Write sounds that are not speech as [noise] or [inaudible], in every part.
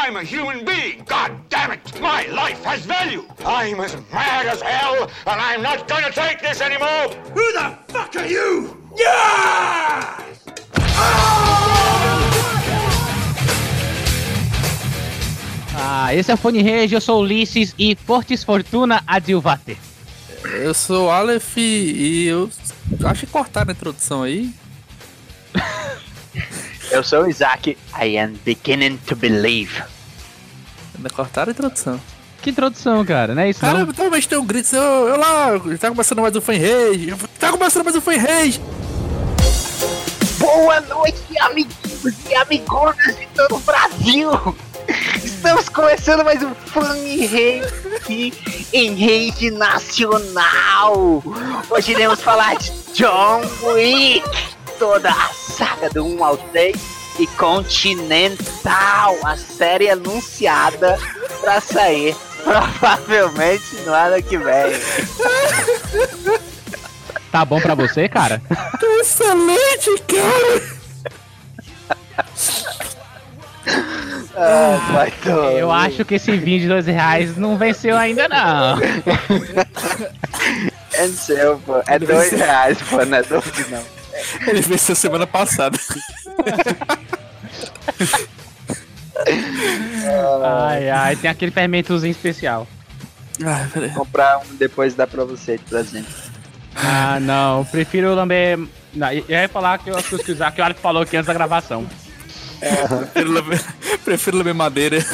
I'm a human being. God damn it. My life has value. I'm as mad as hell, and I'm not gonna take this anymore. Who the fuck are you? Yeah! Ah, esse é o Fone Rage, eu sou Ulisses e Fortis Fortuna Adilvate. Eu sou o Aleph e eu acho que cortaram a introdução aí. Eu sou o Isaac. I am beginning to believe. Ainda cortaram a introdução. Que introdução, cara, não é isso Cara, não? talvez tenha um grito, eu, eu lá, tá começando mais um Fan Rage, tá começando mais um Fan Rage. Boa noite, amiguinhos e amigonas de todo o Brasil! Estamos começando mais um Funny Rage em rede nacional! Hoje iremos falar de John Wick, toda a saga do 1 ao 3 e Continental, a série anunciada para sair [laughs] provavelmente no ano que vem. Tá bom pra você, cara? [laughs] Excelente, cara! Ah, vai. Eu acho que esse vinho de dois reais não venceu ainda, não. [laughs] É seu, pô. É dois reais, pô, não é dois não. Ele venceu semana passada. Ai, ai, tem aquele fermentozinho especial. Ai, peraí. Comprar um depois dá pra você de presente. Ah, não, prefiro lamber... Não, eu ia falar que eu acho que o Isaac- que o Alex falou aqui antes da gravação. Prefiro lamber, prefiro lamber madeira.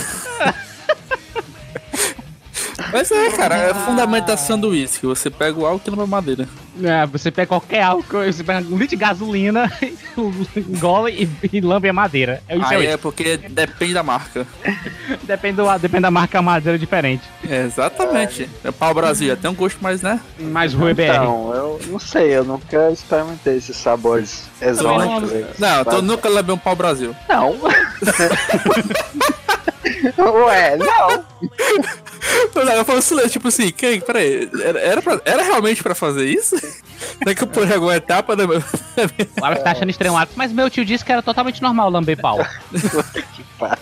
Mas é, cara, é a fundamentação do uísque. Você pega o álcool e lamba madeira. É, você pega qualquer álcool, você pega um litro de gasolina, [laughs] engole e, e lambe a madeira. É isso Aí aí. é porque depende da marca. [laughs] Depende, do, depende da marca, a madeira é diferente. É, exatamente. É pau Brasil, tem um gosto mais, né? Mais Rui BR. Então, eu não sei, eu nunca experimentei esses sabores exóticos. aí. Não, eu tô, nunca levei um pau Brasil. Não. [laughs] [laughs] Ué, não. Eu falo silêncio, tipo assim, quem? Peraí, era, era, pra- era realmente pra fazer isso? [laughs] É que eu pulei alguma etapa da minha... [laughs] O Alex tá achando estranho, Alex, mas meu tio disse que era totalmente normal lamber pau. Que pariu.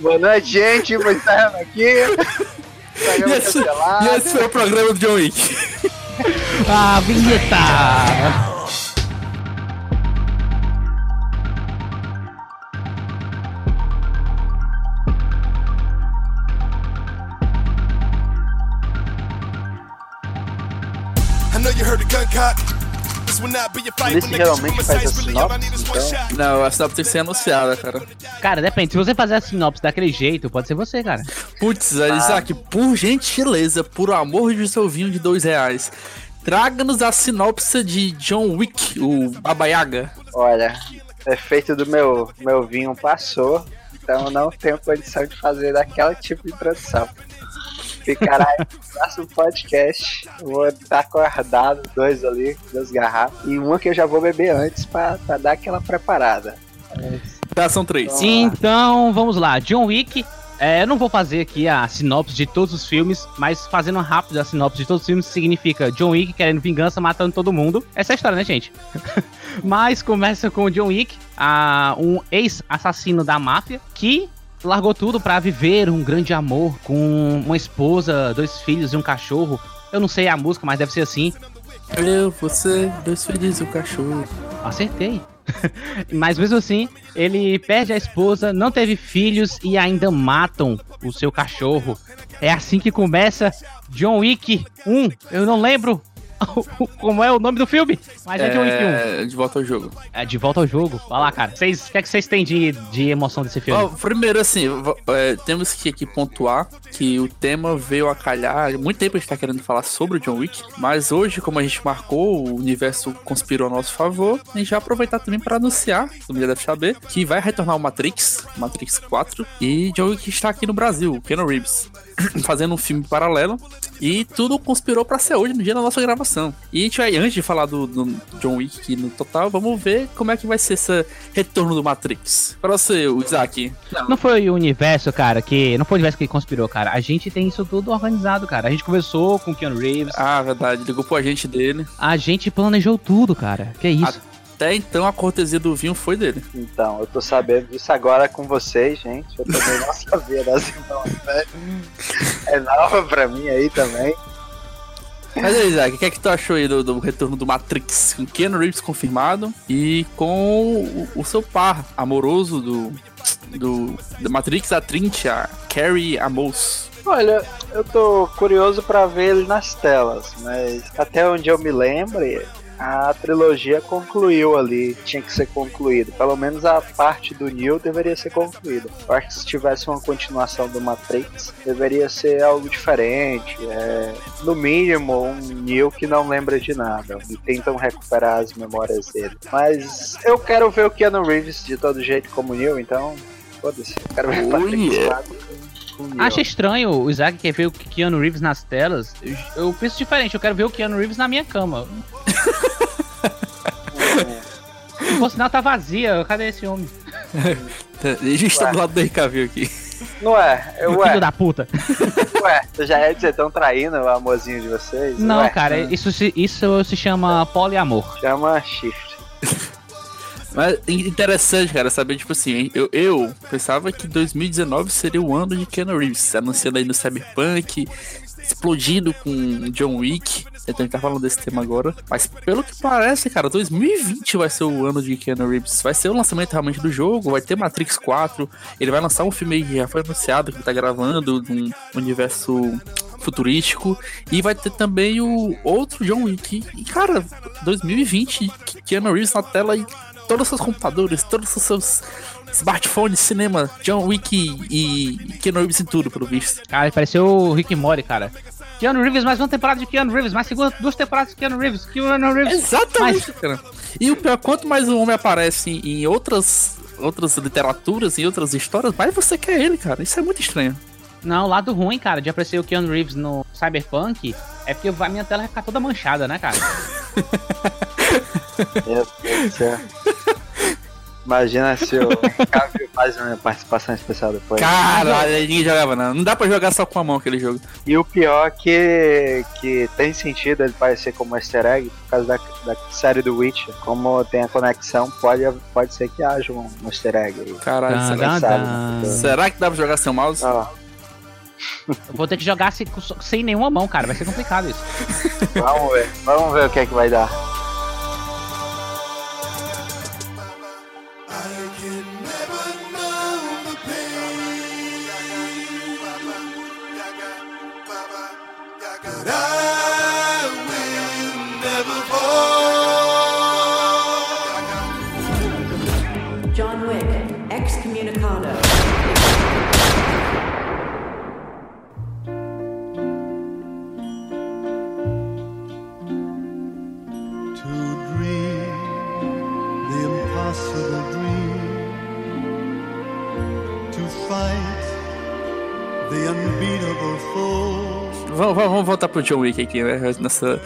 Boa noite, gente. Vou encerrando aqui. E esse, e esse foi o programa do John Wick. Ah, vinheta! Niggas geralmente faz a sinopse, então. shot. Não, a sinopse tem que ser anunciada, cara. Cara, depende. Se você fazer a sinopse daquele jeito, pode ser você, cara. Putz, Isaac, por gentileza, por amor de seu vinho de dois reais, traga-nos a sinopse de John Wick, o Baba Yaga. Olha, o efeito do meu, meu vinho passou, então eu não tenho condição de fazer daquela tipo de introdução. Ficará aí no próximo podcast. Vou estar acordado, dois ali, duas garrafas. E uma que eu já vou beber antes pra, pra dar aquela preparada. Tá, são três. Então, vamos lá. John Wick. É, eu não vou fazer aqui a sinopse de todos os filmes, mas fazendo rápido a sinopse de todos os filmes significa John Wick querendo vingança, matando todo mundo. Essa é a história, né, gente? [laughs] mas começa com o John Wick, a- um ex-assassino da máfia, que largou tudo pra viver um grande amor com uma esposa, dois filhos e um cachorro. Eu não sei a música, mas deve ser assim. Eu, você, dois filhos e um cachorro. Acertei. [laughs] Mas mesmo assim, ele perde a esposa, não teve filhos e ainda matam o seu cachorro. É assim que começa John Wick 1. Eu não lembro [laughs] como é o nome do filme, mas é, John Wick 1. É, de volta ao jogo. É de volta ao jogo. Vai lá, cara. Vocês- O que é que vocês têm de, de emoção desse filme? Ó, primeiro, assim, é, temos que aqui pontuar que o tema veio a calhar. Há Muito tempo a gente tá querendo falar sobre o John Wick, mas hoje, como a gente marcou, o universo conspirou a nosso favor. A gente vai aproveitar também para anunciar, todo mundo já deve saber, que vai retornar o Matrix, Matrix 4, e John Wick está aqui no Brasil, o Keanu Reeves, [coughs] fazendo um filme paralelo. E tudo conspirou para ser hoje, no dia da nossa gravação. E a gente vai, antes de falar do, do John Wick aqui no total, vamos ver como é que vai ser esse retorno do Matrix. Para você, o Isaac. Não foi o universo, cara, que. Não foi o universo que conspirou, cara. A gente tem isso tudo organizado, cara. A gente conversou com o Keanu Reeves. Ah, verdade, ligou pro agente dele. A gente planejou tudo, cara. Que isso? Até então a cortesia do vinho foi dele. Então, eu tô sabendo disso agora com vocês, gente. Eu também não [laughs] sabia das informações. É nova pra mim aí também. Mas aí, Isaac, o que é que tu achou aí do, do retorno do Matrix? Com Keanu Reeves confirmado e com o, o seu par amoroso do, do, do Matrix, a Trinity, a Carrie Amos. Olha, eu tô curioso pra ver ele nas telas, mas até onde eu me lembre, a trilogia concluiu ali, tinha que ser concluída. Pelo menos a parte do Neo deveria ser concluída. Eu acho que se tivesse uma continuação do Matrix, deveria ser algo diferente. É, no mínimo, um Neo que não lembra de nada. E tentam recuperar as memórias dele. Mas eu quero ver o Keanu Reeves de todo jeito como Neo, então. Foda-se. Quero ver o Oh, Patrick yeah. O Neo. Acho estranho o Isaac quer ver o Keanu Reeves nas telas. Eu, eu penso diferente, eu quero ver o Keanu Reeves na minha cama. [laughs] Por sinal tá vazia, cadê esse homem? A gente tá do lado do Cavill aqui. Não é? Eu, Filho ué, da puta. ué, você já ia dizer tão traindo o amorzinho de vocês? Não, Ué, cara, isso se, isso se chama poliamor. Chama Shift. Mas interessante, cara, saber, tipo assim, eu, eu pensava que 2019 seria o ano de Keanu Reeves, anunciando aí no Cyberpunk, explodindo com John Wick. Então a gente tá falando desse tema agora. Mas pelo que parece, cara, 2020 vai ser o ano de Keanu Reeves. Vai ser o lançamento realmente do jogo, vai ter Matrix 4. Ele vai lançar um filme aí que já foi anunciado, que ele tá gravando, de um universo futurístico. E vai ter também o outro John Wick. E, cara, 2020, Keanu Reeves na tela e todos os seus computadores, todos os seus smartphones, cinema, John Wick e, e Keanu Reeves em tudo, pelo visto. Cara, ele pareceu o Rick Mori, cara. Keanu Reeves, mais uma temporada de Keanu Reeves, mais segunda, duas temporadas de Keanu Reeves, Keanu Reeves. Exatamente, cara. E o pior, quanto mais o homem aparece em, em outras, outras literaturas, em outras histórias, mais você quer ele, cara. Isso é muito estranho. Não, o lado ruim, cara, de aparecer o Keanu Reeves no Cyberpunk é porque a minha tela vai ficar toda manchada, né, cara? [laughs] [laughs] Meu Deus do céu. Imagina se o Cavill faz uma participação especial depois. Caralho, ninguém jogava não. Não dá pra jogar só com a mão aquele jogo. E o pior é que, que tem sentido ele parecer como easter egg por causa da, da série do Witcher. Como tem a conexão, pode, pode ser que haja um, um easter egg aí. Caralho, será, sabe, né? será que dá pra jogar sem o mouse? Ó, Eu vou ter que jogar sem, sem nenhuma mão, cara. Vai ser complicado isso. vamos ver. Vamos ver o que é que vai dar. la Vamos, vamos- vamos voltar pro John Wick aqui, né? Nossa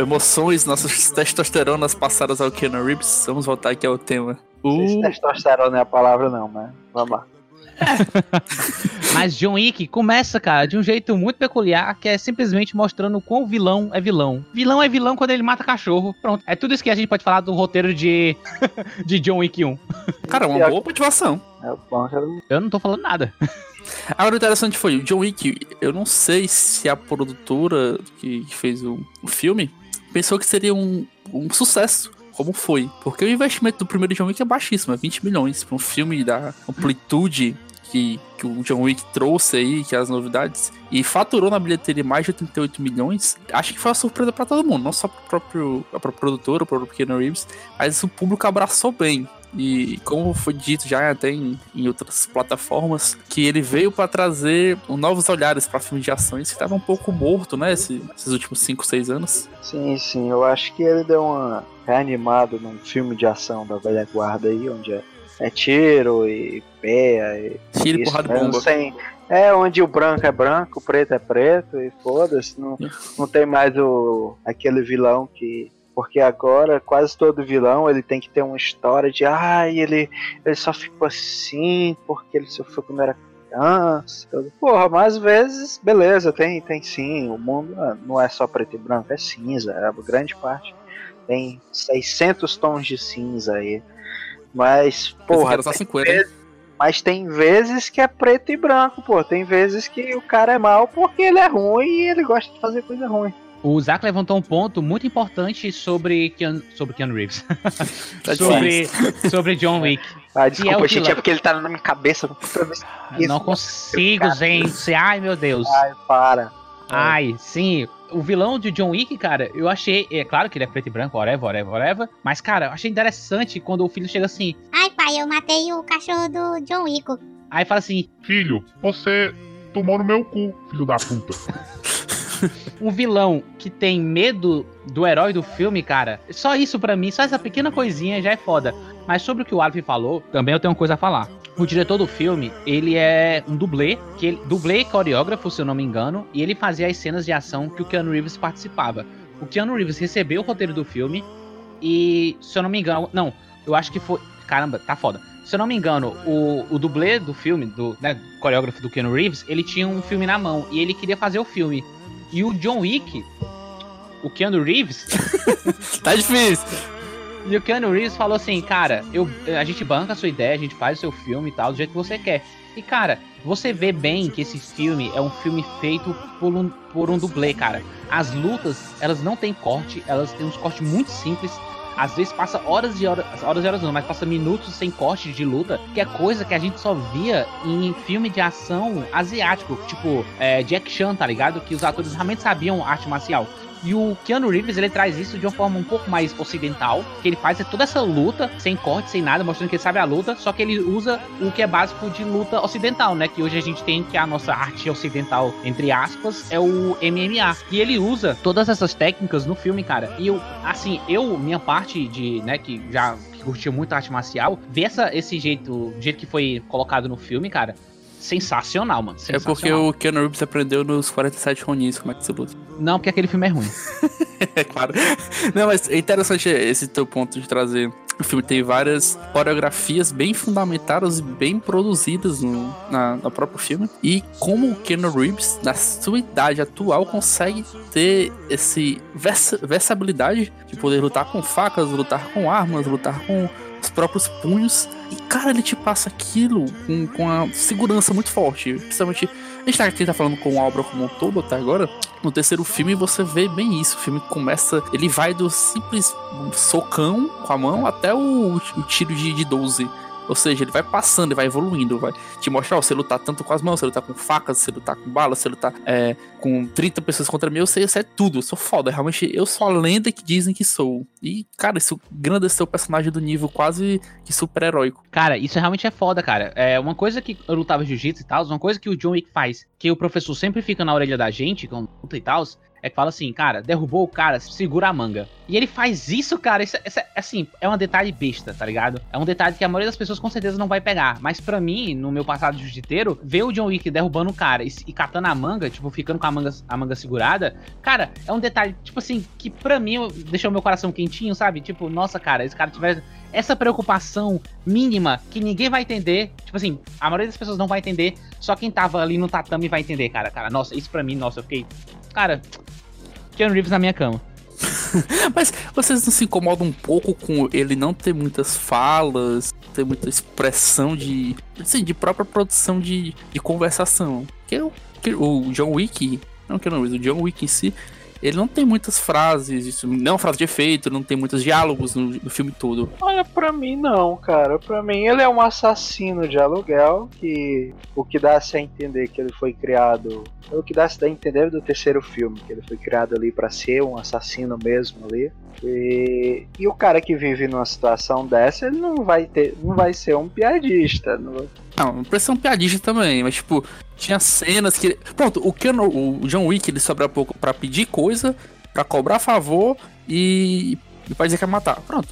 emoções, nossas testosteronas passadas ao Keanu Reeves. Vamos voltar aqui ao tema. O... testosterona é a palavra, não, mas vamos lá. [laughs] Mas John Wick começa, cara, de um jeito muito peculiar, que é simplesmente mostrando o quão vilão é vilão. Vilão é vilão quando ele mata cachorro. Pronto. É tudo isso que a gente pode falar do roteiro de, [laughs] de John Wick 1. Cara, uma boa motivação. É o bom, já- Eu não tô falando nada. [laughs] Agora o interessante foi, o John Wick, eu não sei se a produtora que fez o, o filme pensou que seria um, um sucesso, como foi. Porque o investimento do primeiro John Wick é baixíssimo, é 20 milhões. Para um filme da amplitude que, que o John Wick trouxe aí, que é as novidades, e faturou na bilheteria mais de 88 milhões, acho que foi uma surpresa para todo mundo, não só pro próprio, própria produtora, o próprio Keanu Reeves, mas o público abraçou bem. E como foi dito já até em, em outras plataformas, que ele veio para trazer novos olhares para filmes de ações que estava um pouco morto, né? esse- esses últimos 5, 6 anos. Sim, sim, eu acho que ele deu uma reanimada num filme de ação da velha guarda aí, onde é, é tiro e peia e Tiro, isso porrada mesmo, bomba. sem- É onde o branco é branco, o preto é preto e foda-se, não, não tem mais o aquele vilão que porque agora quase todo vilão ele tem que ter uma história de ai ele ele só ficou assim porque ele sofreu quando era criança. Porra, mas às vezes, beleza, tem tem sim, o mundo ah, não é só preto e branco, é cinza, é a grande parte Tem 600 tons de cinza aí. Mas, porra. Era só 50. hein? Mas tem vezes que é preto e branco, pô. Tem vezes que o cara é mal porque ele é ruim e ele gosta de fazer coisa ruim. O Zack levantou um ponto muito importante sobre Keanu, sobre Keanu Reeves. [laughs] Tá sobre, sobre John Wick. Ah, é desculpa, o gente, é porque ele tá na minha cabeça. Não isso- consigo, gente. Ai, meu Deus. Ai, para. Ai, sim. O vilão de John Wick, cara, eu achei. É claro que ele é preto e branco, whatever, whatever, whatever. Mas, cara, eu achei interessante quando o filho chega assim. Ai, pai, eu matei o cachorro do John Wick. Aí fala assim: Filho, você tomou no meu cu, filho da puta. [laughs] [laughs] um vilão que tem medo do herói do filme, cara. Só isso pra mim, só essa pequena coisinha já é foda. Mas sobre o que o Alf falou, também eu tenho uma coisa a falar. O diretor do filme, ele é um dublê, que ele, dublê e coreógrafo, se eu não me engano, e ele fazia as cenas de ação que o Keanu Reeves participava. O Keanu Reeves recebeu o roteiro do filme e, se eu não me engano, não, eu acho que foi, caramba, tá foda. Se eu não me engano, o, o dublê do filme, do né, coreógrafo do Keanu Reeves, ele tinha um filme na mão e ele queria fazer o filme. E o John Wick, o Keanu Reeves, [laughs] Tá difícil. e o Keanu Reeves falou assim, cara, eu, a gente banca a sua ideia, a gente faz o seu filme e tal, do jeito que você quer. E, cara, você vê bem que esse filme é um filme feito por um, por um dublê, cara. As lutas, elas não têm corte, elas têm uns cortes muito simples. Às vezes passa horas e horas, horas e horas não, mas passa minutos sem corte de luta, que é coisa que a gente só via em filme de ação asiático, tipo é, Jack Chan, tá ligado? Que os atores realmente sabiam arte marcial. E o Keanu Reeves, ele traz isso de uma forma um pouco mais ocidental, que ele faz toda essa luta, sem corte, sem nada, mostrando que ele sabe a luta, só que ele usa o que é básico de luta ocidental, né? Que hoje a gente tem, que a nossa arte ocidental, entre aspas, é o MMA. E ele usa todas essas técnicas no filme, cara. E eu, assim, eu, minha parte de, né, que já curtiu muito a arte marcial, ver essa, esse jeito, o jeito que foi colocado no filme, cara, sensacional, mano. É porque sensacional. o Keanu Reeves aprendeu nos 47 Ronins como é que se luta. Não, porque aquele filme é ruim. [laughs] É claro. Não, mas é interessante esse teu ponto de trazer. O filme tem várias coreografias bem fundamentadas e bem produzidas no, na, no próprio filme. E como o Keanu Reeves, na sua idade atual, consegue ter esse versa, versatilidade de poder lutar com facas, lutar com armas, lutar com os próprios punhos. E, cara, ele te passa aquilo com, com a segurança muito forte. Principalmente. A gente tá aqui tá falando com a obra como um todo até agora. No terceiro filme você vê bem isso. O filme começa. Ele vai do simples socão com a mão até o, o tiro de, de 12. Ou seja, ele vai passando, ele vai evoluindo, vai te mostrar, ó, você lutar tanto com as mãos, você lutar com facas, você lutar com balas, você lutar é, com 30 pessoas contra mim, eu sei, isso é tudo, eu sou foda, realmente, eu sou a lenda que dizem que sou. E, cara, isso engrandeceu o personagem do nível quase que super-heróico. Cara, isso realmente é foda, cara. É uma coisa que eu lutava jiu-jitsu e tal, uma coisa que o John Wick faz, que o professor sempre fica na orelha da gente, quando luta e tal, é que fala assim, cara, derrubou o cara, segura a manga. E ele faz isso, cara, isso, isso é, assim, é um detalhe besta, tá ligado? É um detalhe que a maioria das pessoas com certeza não vai pegar. Mas pra mim, no meu passado de jiu-jiteiro, ver o John Wick derrubando o cara e, e catando a manga, tipo, ficando com a manga, a manga segurada, cara, é um detalhe, tipo assim, que pra mim deixou meu coração quentinho, sabe? Tipo, nossa, cara, esse cara tiver essa preocupação mínima que ninguém vai entender. Tipo assim, a maioria das pessoas não vai entender. Só quem tava ali no tatame vai entender, cara. Cara, nossa, isso pra mim, nossa, eu fiquei. Cara, Keanu Reeves na minha cama. [laughs] Mas vocês não se incomodam um pouco com ele não ter muitas falas, ter muita expressão de. Assim, de própria produção de, de conversação? Porque o, que o John Wick, não que não, o John Wick em si, ele não tem muitas frases, isso não é uma frase de efeito, não tem muitos diálogos no, no filme todo. Olha, pra mim não, cara. Pra mim ele é um assassino de aluguel que o que dá-se a entender que ele foi criado. O que dá-se a entender do terceiro filme, que ele foi criado ali pra ser um assassino mesmo ali. E, e o cara que vive numa situação dessa, ele não vai ter, não vai ser um piadista. Não, Não, não precisa ser um piadista também, mas tipo, tinha cenas que. Pronto, o, Keanu, o John Wick ele sobra pouco pra pedir coisa, pra cobrar favor e, e pra dizer que vai matar. Pronto.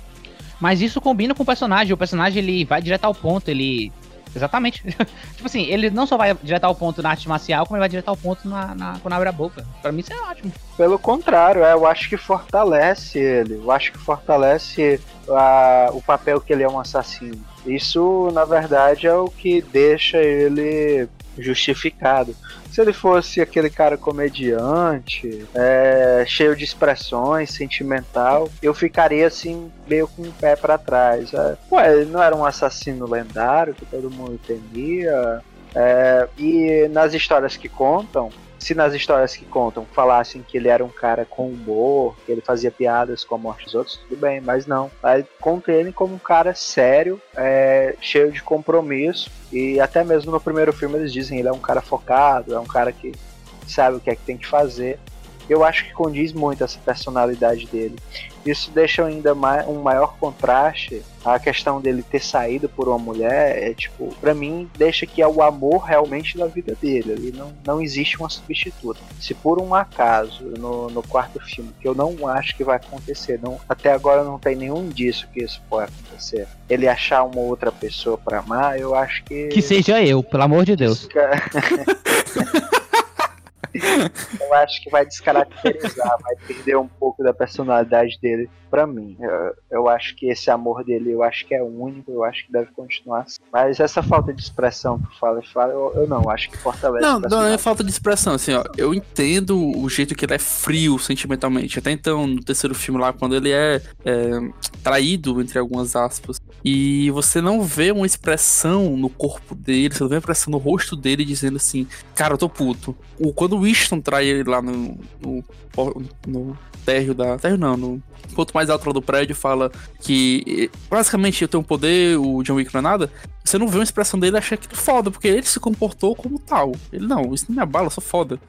Mas isso combina com o personagem. O personagem ele vai direto ao ponto, ele. Exatamente. [laughs] tipo assim, ele não só vai direto ao ponto na arte marcial, como ele vai direto ao ponto na, na, quando abre a boca. Pra mim isso é ótimo. Pelo contrário, é, eu acho que fortalece ele. Eu acho que fortalece a- o papel que ele é um assassino. Isso, na verdade, é o que deixa ele justificado. Se ele fosse aquele cara comediante, é, cheio de expressões, sentimental, eu ficaria assim, meio com o pé pra trás. É, ué, ele não era um assassino lendário que todo mundo temia. É, e nas histórias que contam, se nas histórias que contam falassem que ele era um cara com humor, que ele fazia piadas com a morte dos outros, tudo bem, mas não. Aí conta ele como um cara sério, é, cheio de compromisso, e até mesmo no primeiro filme eles dizem ele é um cara focado, é um cara que sabe o que é que tem que fazer. Eu acho que condiz muito essa personalidade dele. Isso deixa ainda mais, um maior contraste a questão dele ter saído por uma mulher. É tipo, para mim, deixa que é o amor realmente da vida dele. Ali não, não existe uma substituta. Se por um acaso no, no quarto filme, que eu não acho que vai acontecer, não, até agora não tem nenhum indício que isso pode acontecer. Ele achar uma outra pessoa para amar, eu acho que. Que seja eu, pelo amor de Deus. [laughs] eu acho que vai descaracterizar, vai perder um pouco da personalidade dele para mim. Eu, eu, acho que esse amor dele, eu acho que é único, eu acho que deve continuar assim. Mas essa falta de expressão que fala e fala, eu, eu, não, acho que fortalece. Não, não é falta de expressão, assim, ó. Eu entendo o jeito que ele é frio sentimentalmente. Até então, no terceiro filme lá, quando ele é, é traído, entre algumas aspas, e você não vê uma expressão no corpo dele, você não vê uma expressão no rosto dele dizendo assim, cara, eu tô puto. O, quando o Winston trai ele lá no, no, no térreo da. Térreo não, no ponto mais alto lá do prédio, fala que basicamente eu tenho um poder, o John Wick não é nada. Você não vê uma expressão dele e acha que é foda, porque ele se comportou como tal. Ele não, isso não me abala, eu sou foda.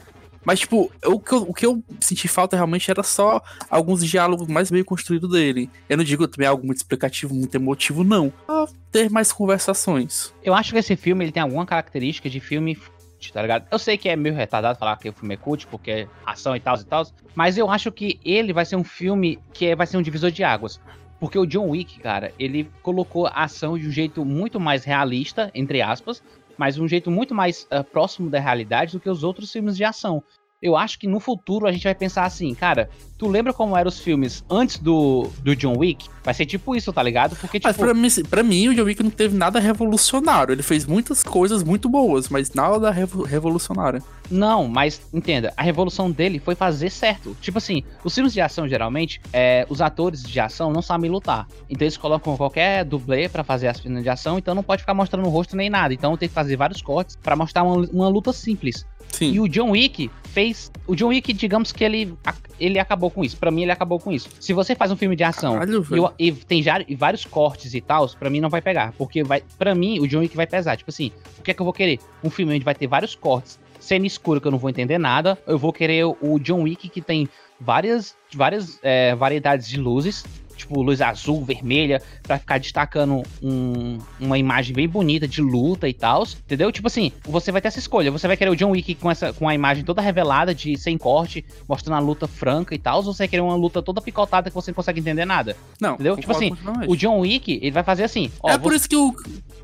Mas, tipo, o que, eu, o que eu senti falta realmente era só alguns diálogos mais bem construídos dele. Eu não digo também algo muito explicativo, muito emotivo, não. Só ter mais conversações. Eu acho que esse filme ele tem alguma característica de filme tá ligado? Eu sei que é meio retardado falar que o filme é cult, porque é ação e tal e tal, mas eu acho que ele vai ser um filme que é, vai ser um divisor de águas. Porque o John Wick, cara, ele colocou a ação de um jeito muito mais realista, entre aspas, mas um jeito muito mais uh, próximo da realidade do que os outros filmes de ação eu acho que no futuro a gente vai pensar assim, cara, tu lembra como eram os filmes antes do, do John Wick? Vai ser tipo isso, tá ligado? Porque, tipo... Mas pra mim, pra mim, o John Wick não teve nada revolucionário. Ele fez muitas coisas muito boas, mas nada revolucionário. Não, mas entenda, a revolução dele foi fazer certo. Tipo assim, os filmes de ação, geralmente, é, os atores de ação não sabem lutar. Então eles colocam qualquer dublê para fazer as cenas de ação, então não pode ficar mostrando o rosto nem nada. Então tem que fazer vários cortes para mostrar uma, uma luta simples. Sim. E o John Wick fez. O John Wick, digamos que ele, ele acabou com isso. Para mim, ele acabou com isso. Se você faz um filme de ação Caralho, e, e, tem já, e vários cortes e tal, para mim não vai pegar. Porque vai, para mim, o John Wick vai pesar. Tipo assim, o que é que eu vou querer? Um filme onde vai ter vários cortes, cena escura que eu não vou entender nada. Eu vou querer o John Wick que tem várias, várias é, variedades de luzes tipo luz azul, vermelha, para ficar destacando um, uma imagem bem bonita de luta e tal, entendeu? Tipo assim, você vai ter essa escolha. Você vai querer o John Wick com essa com a imagem toda revelada de sem corte, mostrando a luta franca e tal, ou você vai querer uma luta toda picotada que você não consegue entender nada. Não, entendeu? Tipo assim, o John Wick, ele vai fazer assim, ó, É por isso que o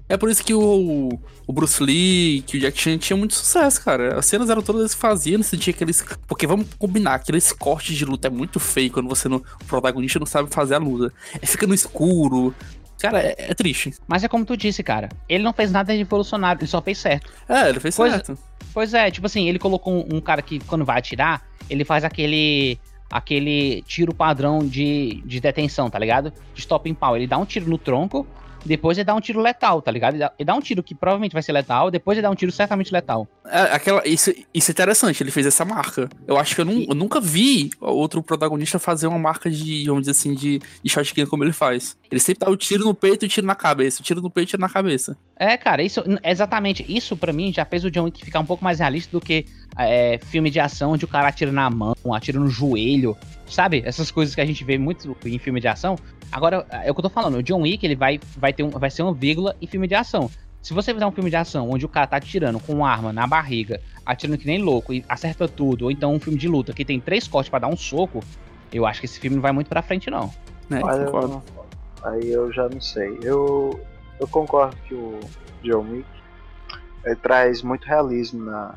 é por isso que o, o Bruce Lee, que o Jack Chan tinha muito sucesso, cara. As cenas eram todas que faziam, você tinha aqueles. Porque vamos combinar, aqueles cortes de luta é muito feio quando você não. O protagonista não sabe fazer a luta. É, fica no escuro. Cara, é, é, triste. Mas é como tu disse, cara. Ele não fez nada de revolucionário, ele só fez certo. É, ele fez pois, certo. Pois é, tipo assim, ele colocou um, um cara que quando vai atirar, ele faz aquele aquele tiro padrão de, de detenção, tá ligado? De stop em pau. Ele dá um tiro no tronco, depois ele dá um tiro letal, tá ligado? Ele dá, ele dá um tiro que provavelmente vai ser letal, depois ele dá um tiro certamente letal. É, aquela, isso, isso é interessante, ele fez essa marca. Eu acho que eu, não, eu nunca vi outro protagonista fazer uma marca de, vamos dizer assim, de, de shotgun como ele faz. Ele sempre dá o tiro no peito e o tiro na cabeça, o tiro no peito e tiro na cabeça. É, cara, isso, exatamente, isso para mim já fez o John Wick ficar um pouco mais realista do que é, filme de ação onde o cara atira na mão, atira no joelho, sabe? Essas coisas que a gente vê muito em filme de ação. Agora, é o que eu tô falando, o John Wick, ele vai, vai, ter um, vai ser uma vírgula em filme de ação. Se você fizer um filme de ação onde o cara tá atirando com uma arma na barriga, atirando que nem louco e acerta tudo, ou então um filme de luta que tem três cortes para dar um soco, eu acho que esse filme não vai muito pra frente, não. É, concordo. Aí eu já não sei. Eu, eu concordo que o John Wick traz muito realismo na,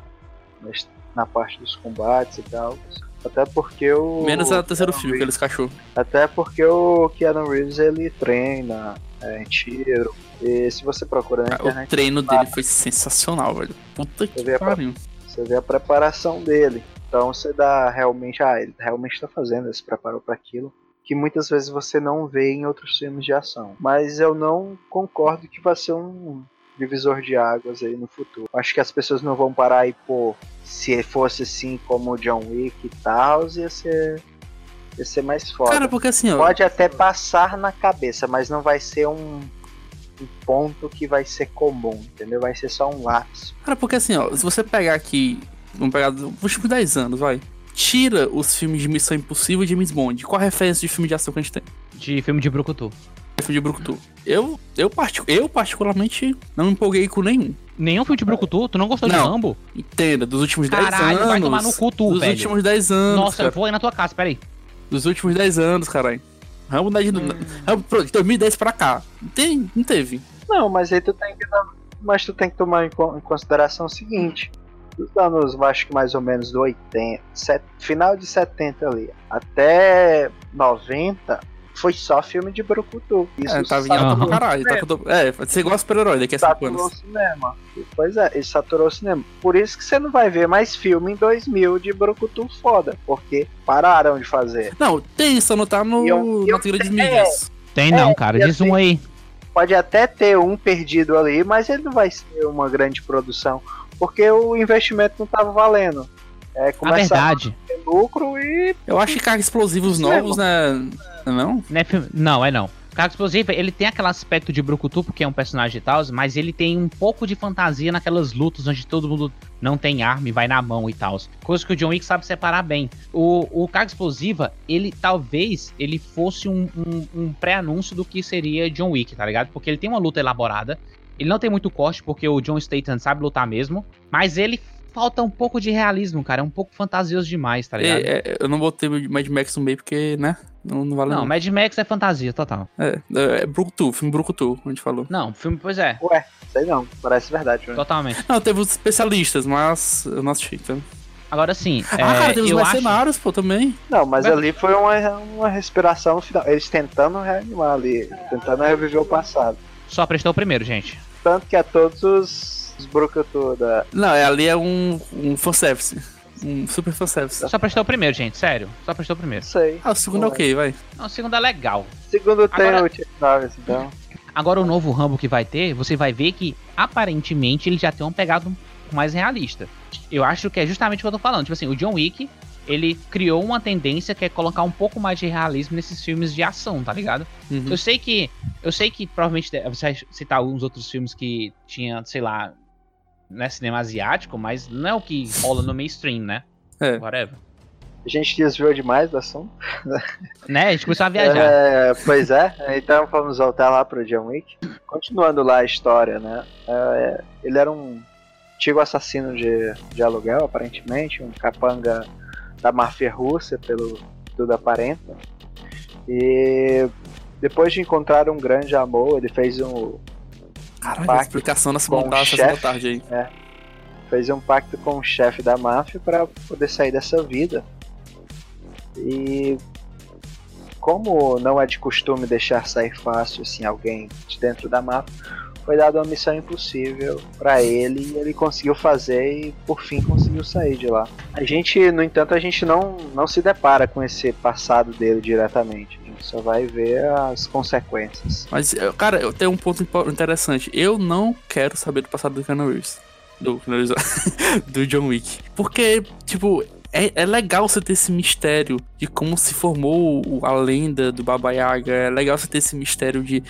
na parte dos combates e tal. Até porque o. Menos a terceiro filme, que eles cachorro. Até porque o Keanu Reeves ele treina é, em tiro. E se você procura na Ah, O internet, treino dele foi sensacional, velho. Puta Você que a pariu. você vê a preparação dele. Então você dá realmente, ah, ele realmente está fazendo, ele se preparou para aquilo. Que muitas vezes você não vê em outros filmes de ação. Mas eu não concordo que vai ser um divisor de águas aí no futuro. Acho que as pessoas não vão parar e, pô, se fosse assim como o John Wick e tal, ia ser, ia ser mais foda. Cara, porque assim. Pode até passar na cabeça, mas não vai ser um, um ponto que vai ser comum, entendeu? Vai ser só um lapso. Cara, porque assim, ó, se você pegar aqui. Vamos pegar os últimos 10 anos, vai. Tira os filmes de Missão Impossível e James Bond. Qual a referência de filme de ação que a gente tem? De filme de Brucutu. Filme de Brucutu. Eu, eu, partic- eu, particularmente, não me empolguei com nenhum. Nenhum filme de Brucutu? Tu não gostou de Não. Rambo? Entenda, dos últimos 10 Caralho, anos. vai tomar no cu tu, Dos velho. últimos 10 anos. Nossa, cara. eu vou aí na tua casa, peraí. Dos últimos 10 anos, caralho. Rambo não é de. Rambo, pronto, de 2010 pra cá. Não, tem, não teve. Não, mas aí tu tem que mas tu tem que tomar em consideração o seguinte. Dos anos, acho que mais ou menos do 80, set- final de 70 ali, até 90, foi só filme de Brucutu. Isso É, tá vindo pra caralho. Tá, com- é, você gosta de super-herói daqui a 5 saturou o anos. cinema. Pois é, ele saturou o cinema. Por isso que você não vai ver mais filme em 2000 de Brucutu foda, porque pararam de fazer. Não, tem, só não tá no, eu- eu- na trilha de mídias. Tem não, É, cara. Diz um aí. Pode até ter um perdido ali, mas ele não vai ser uma grande produção, porque o investimento não estava valendo. É, A começar verdade. a ter lucro e Eu acho que carros explosivos novos, né? Não? Não é, filme- não, é não. Carga Explosiva, ele tem aquele aspecto de Brucutu, porque é um personagem e tal, mas ele tem um pouco de fantasia naquelas lutas onde todo mundo não tem arma e vai na mão e tal. Coisa que o John Wick sabe separar bem. O, o Carga Explosiva, ele talvez ele fosse um, um- um pré-anúncio do que seria John Wick, tá ligado? Porque ele tem uma luta elaborada, ele não tem muito corte, porque o John Statham sabe lutar mesmo, mas ele falta um pouco de realismo, cara. É um pouco fantasioso demais, tá ligado? É, é, eu não botei o Mad Max no meio porque, né? Não, não vale não, não. Mad Max é fantasia total. É, é, é Brucutu, filme Brucutu, como a gente falou. Não, filme, pois é, Ué, sei não, parece verdade. Né? totalmente. Não, teve os especialistas, mas eu não assisti, então. Agora sim, ah, cara, é, teve os eu acho... mercenários, pô, também. Não, mas Mas- ali foi uma, uma respiração no final. Eles tentando reanimar ali, tentando reviver o passado. Só prestou o primeiro, gente. Tanto que a todos os, Brucutu da. Não, é, ali é um, um fanservice. Um super fanservice. Só prestou o primeiro, gente, sério. Só prestou o primeiro. Sei. Ah, o segundo é ok, vai. Não, o segundo é legal. Segundo tem Agora- o Chuck Norris, então. Agora o novo Rambo que vai ter, você vai ver que aparentemente ele já tem uma pegada um pouco mais realista. Eu acho que é justamente o que eu tô falando. Tipo assim, o John Wick, ele criou uma tendência que é colocar um pouco mais de realismo nesses filmes de ação, tá ligado? Uhum. Eu sei que. Eu sei que provavelmente você vai citar alguns outros filmes que tinha, sei lá, não é cinema asiático, mas não é o que rola no mainstream, né? [laughs] É. Whatever. A gente desviou demais do assunto. Né? A gente começou a viajar. É, pois é, então vamos voltar lá pro John Wick. Continuando lá a história, né? É, ele era um antigo assassino de, de aluguel, aparentemente, um capanga da máfia russa, pelo tudo aparenta. E depois de encontrar um grande amor, ele fez um, Caralho, a Pacto explicação nessa com o montada chefe. tarde aí. fez um pacto com o chefe da máfia para poder sair dessa vida. E como não é de costume deixar sair fácil assim alguém de dentro da máfia, foi dada uma missão impossível para ele e ele conseguiu fazer e por fim conseguiu sair de lá. A gente, no entanto, a gente não, não se depara com esse passado dele diretamente. Só vai ver as consequências. Mas, cara, eu tenho um ponto interessante. Eu não quero saber do passado do Keanu Reeves. Do, [laughs] do John Wick. Porque, tipo, é, é legal você ter esse mistério de como se formou a lenda do Baba Yaga. É legal você ter esse mistério de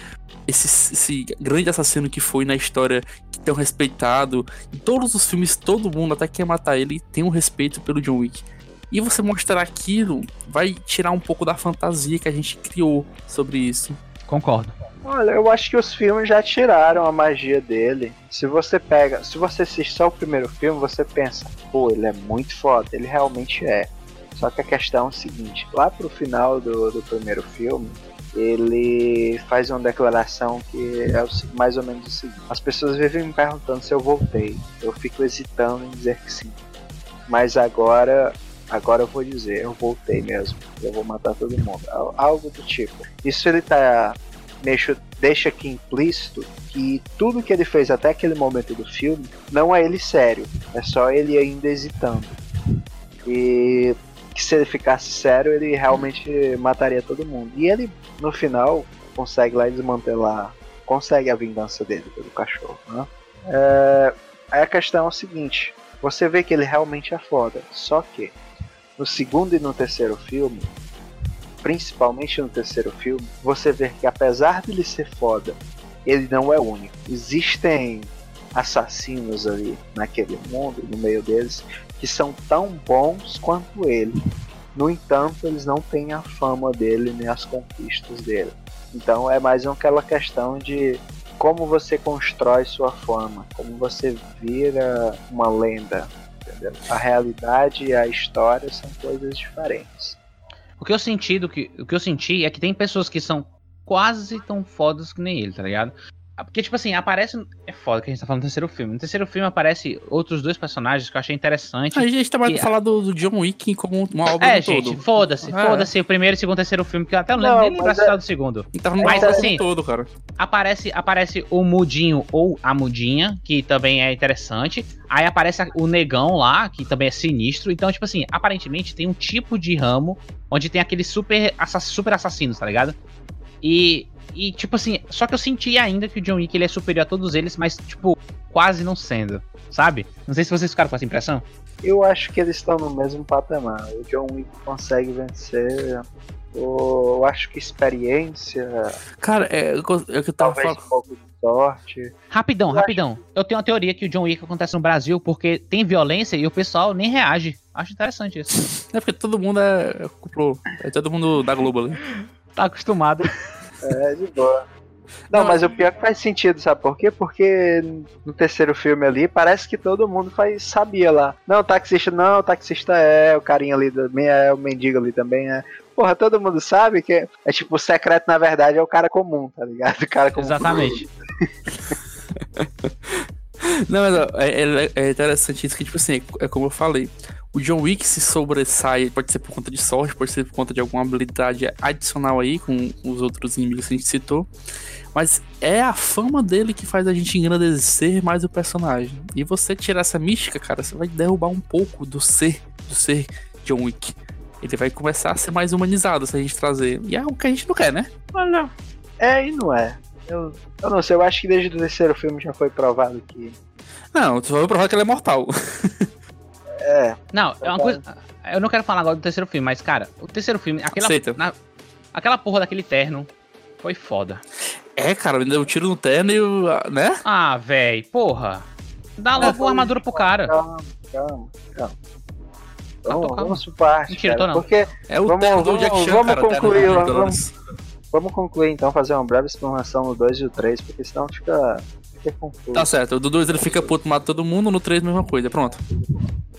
esse, esse grande assassino que foi na história, que tão respeitado. Em todos os filmes, todo mundo, até quer matar ele, tem um respeito pelo John Wick. E você mostrar aquilo vai tirar um pouco da fantasia que a gente criou sobre isso. Concordo. Olha, eu acho que os filmes já tiraram a magia dele. Se você pega, se você assiste só o primeiro filme, você pensa, pô, ele é muito foda, ele realmente é. Só que a questão é o seguinte, lá pro final do, do primeiro filme, ele faz uma declaração que é mais ou menos o seguinte. As pessoas vivem me perguntando se eu voltei. Eu fico hesitando em dizer que sim. Mas agora, agora eu vou dizer, eu voltei mesmo. Eu vou matar todo mundo. Al- Algo do tipo. Isso ele tá chu- deixa aqui implícito que tudo que ele fez até aquele momento do filme não é ele sério, é só ele ainda hesitando. E que se ele ficasse sério, ele realmente mataria todo mundo. E ele, no final, consegue lá desmantelar, consegue a vingança dele pelo cachorro. Né? É, aí a questão é o seguinte: você vê que ele realmente é foda, só que no segundo e no terceiro filme, principalmente no terceiro filme, você vê que apesar dele ser foda, ele não é único. Existem assassinos ali naquele mundo, no meio deles, que são tão bons quanto ele. No entanto, eles não têm a fama dele nem as conquistas dele. Então é mais aquela questão de como você constrói sua fama, como você vira uma lenda. A realidade e a história são coisas diferentes. O que eu senti do que, o que eu senti é que tem pessoas que são quase tão fodas que nem ele, tá ligado? Porque, tipo assim, aparece. É foda que a gente tá falando no terceiro filme. No terceiro filme aparece outros dois personagens que eu achei interessante. A gente tá mais que- pra falar do, do John Wick como uma obra É, gente, foda-se, É. foda-se o primeiro, segundo, terceiro filme, que eu até não lembro Não, nem lembrar mas se é- tá do segundo. Tá falando Mas, assim, todo, cara. Aparece, aparece o Mudinho ou a Mudinha, que também é interessante. Aí aparece o Negão lá, que também é sinistro. Então, tipo assim, aparentemente tem um tipo de ramo onde tem aqueles super, assass super assassinos, tá ligado? E, e, tipo assim, só que eu senti ainda que o John Wick ele é superior a todos eles, mas, tipo, quase não sendo, sabe? Não sei se vocês ficaram com essa impressão. Eu acho que eles estão no mesmo patamar. O John Wick consegue vencer. Eu acho que experiência, Cara, é, é que eu tava falando. um pouco de sorte. Rapidão, Eu rapidão. Eu tenho uma teoria que o John Wick acontece no Brasil porque tem violência e o pessoal nem reage. Acho interessante isso. É porque todo mundo é. é. É todo mundo da Globo ali. Tá acostumado. [laughs] É, de boa. Não, mas o pior que faz sentido, sabe por quê? Porque no terceiro filme ali, parece que todo mundo faz, sabia lá. Não, o taxista não, o taxista é, o carinha ali também é, o mendigo ali também é. Porra, todo mundo sabe que é, é tipo, o secreto na verdade é o cara comum, tá ligado? [laughs] O cara comum. Exatamente. [laughs] Não, mas ó, é, é- é interessante isso que, tipo assim, é como eu falei. O John Wick se sobressai, pode ser por conta de sorte, pode ser por conta de alguma habilidade adicional aí com os outros inimigos que a gente citou. Mas é a fama dele que faz a gente engrandecer mais o personagem. E você tirar essa mística, cara, você vai derrubar um pouco do ser, do ser John Wick. Ele vai começar a ser mais humanizado se a gente trazer. E é o que a gente não quer, né? Olha, é e não é. Eu, eu não sei, eu acho que desde o terceiro filme já foi provado que. Não, tu vai provar que ele é mortal. [laughs] É, Não, é uma coisa. Eu não quero falar agora do terceiro filme, mas, cara, o terceiro filme, aquela, Aceita. na- aquela porra daquele terno foi foda. É, cara, ele deu um tiro no terno e o. né? Ah, véi, porra. Dá logo uma armadura pro cara. calma, calma, calma. tô Vamos, vamos por parte. Mentira, cara, tô não. Porque É o Vamos- terno do vamos- Jack Chan, vamos cara, concluir, vamos- McDonald's. vamos concluir então, fazer uma breve explanação no 2 e o 3, porque senão fica, fica confuso. Tá certo, o do 2 ele fica puto, mata todo mundo, no 3 mesma coisa, pronto.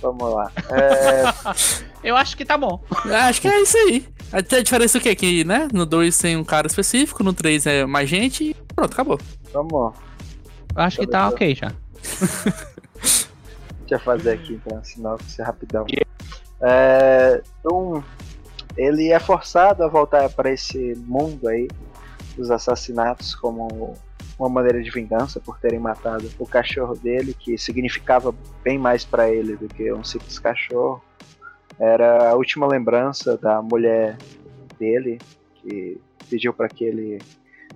Vamos lá. É, Eu acho que tá bom. Acho que é isso aí. Até a diferença é o quê? Que, né, no 2 tem um cara específico, no 3 é mais gente e pronto, acabou. vamos. Eu acho que tá ok já. Deixa eu fazer aqui então, sinopse rapidão. É, então, ele é forçado a voltar para esse mundo aí dos assassinatos como uma maneira de vingança por terem matado o cachorro dele, que significava bem mais para ele do que um simples cachorro. Era a última lembrança da mulher dele, que pediu para que ele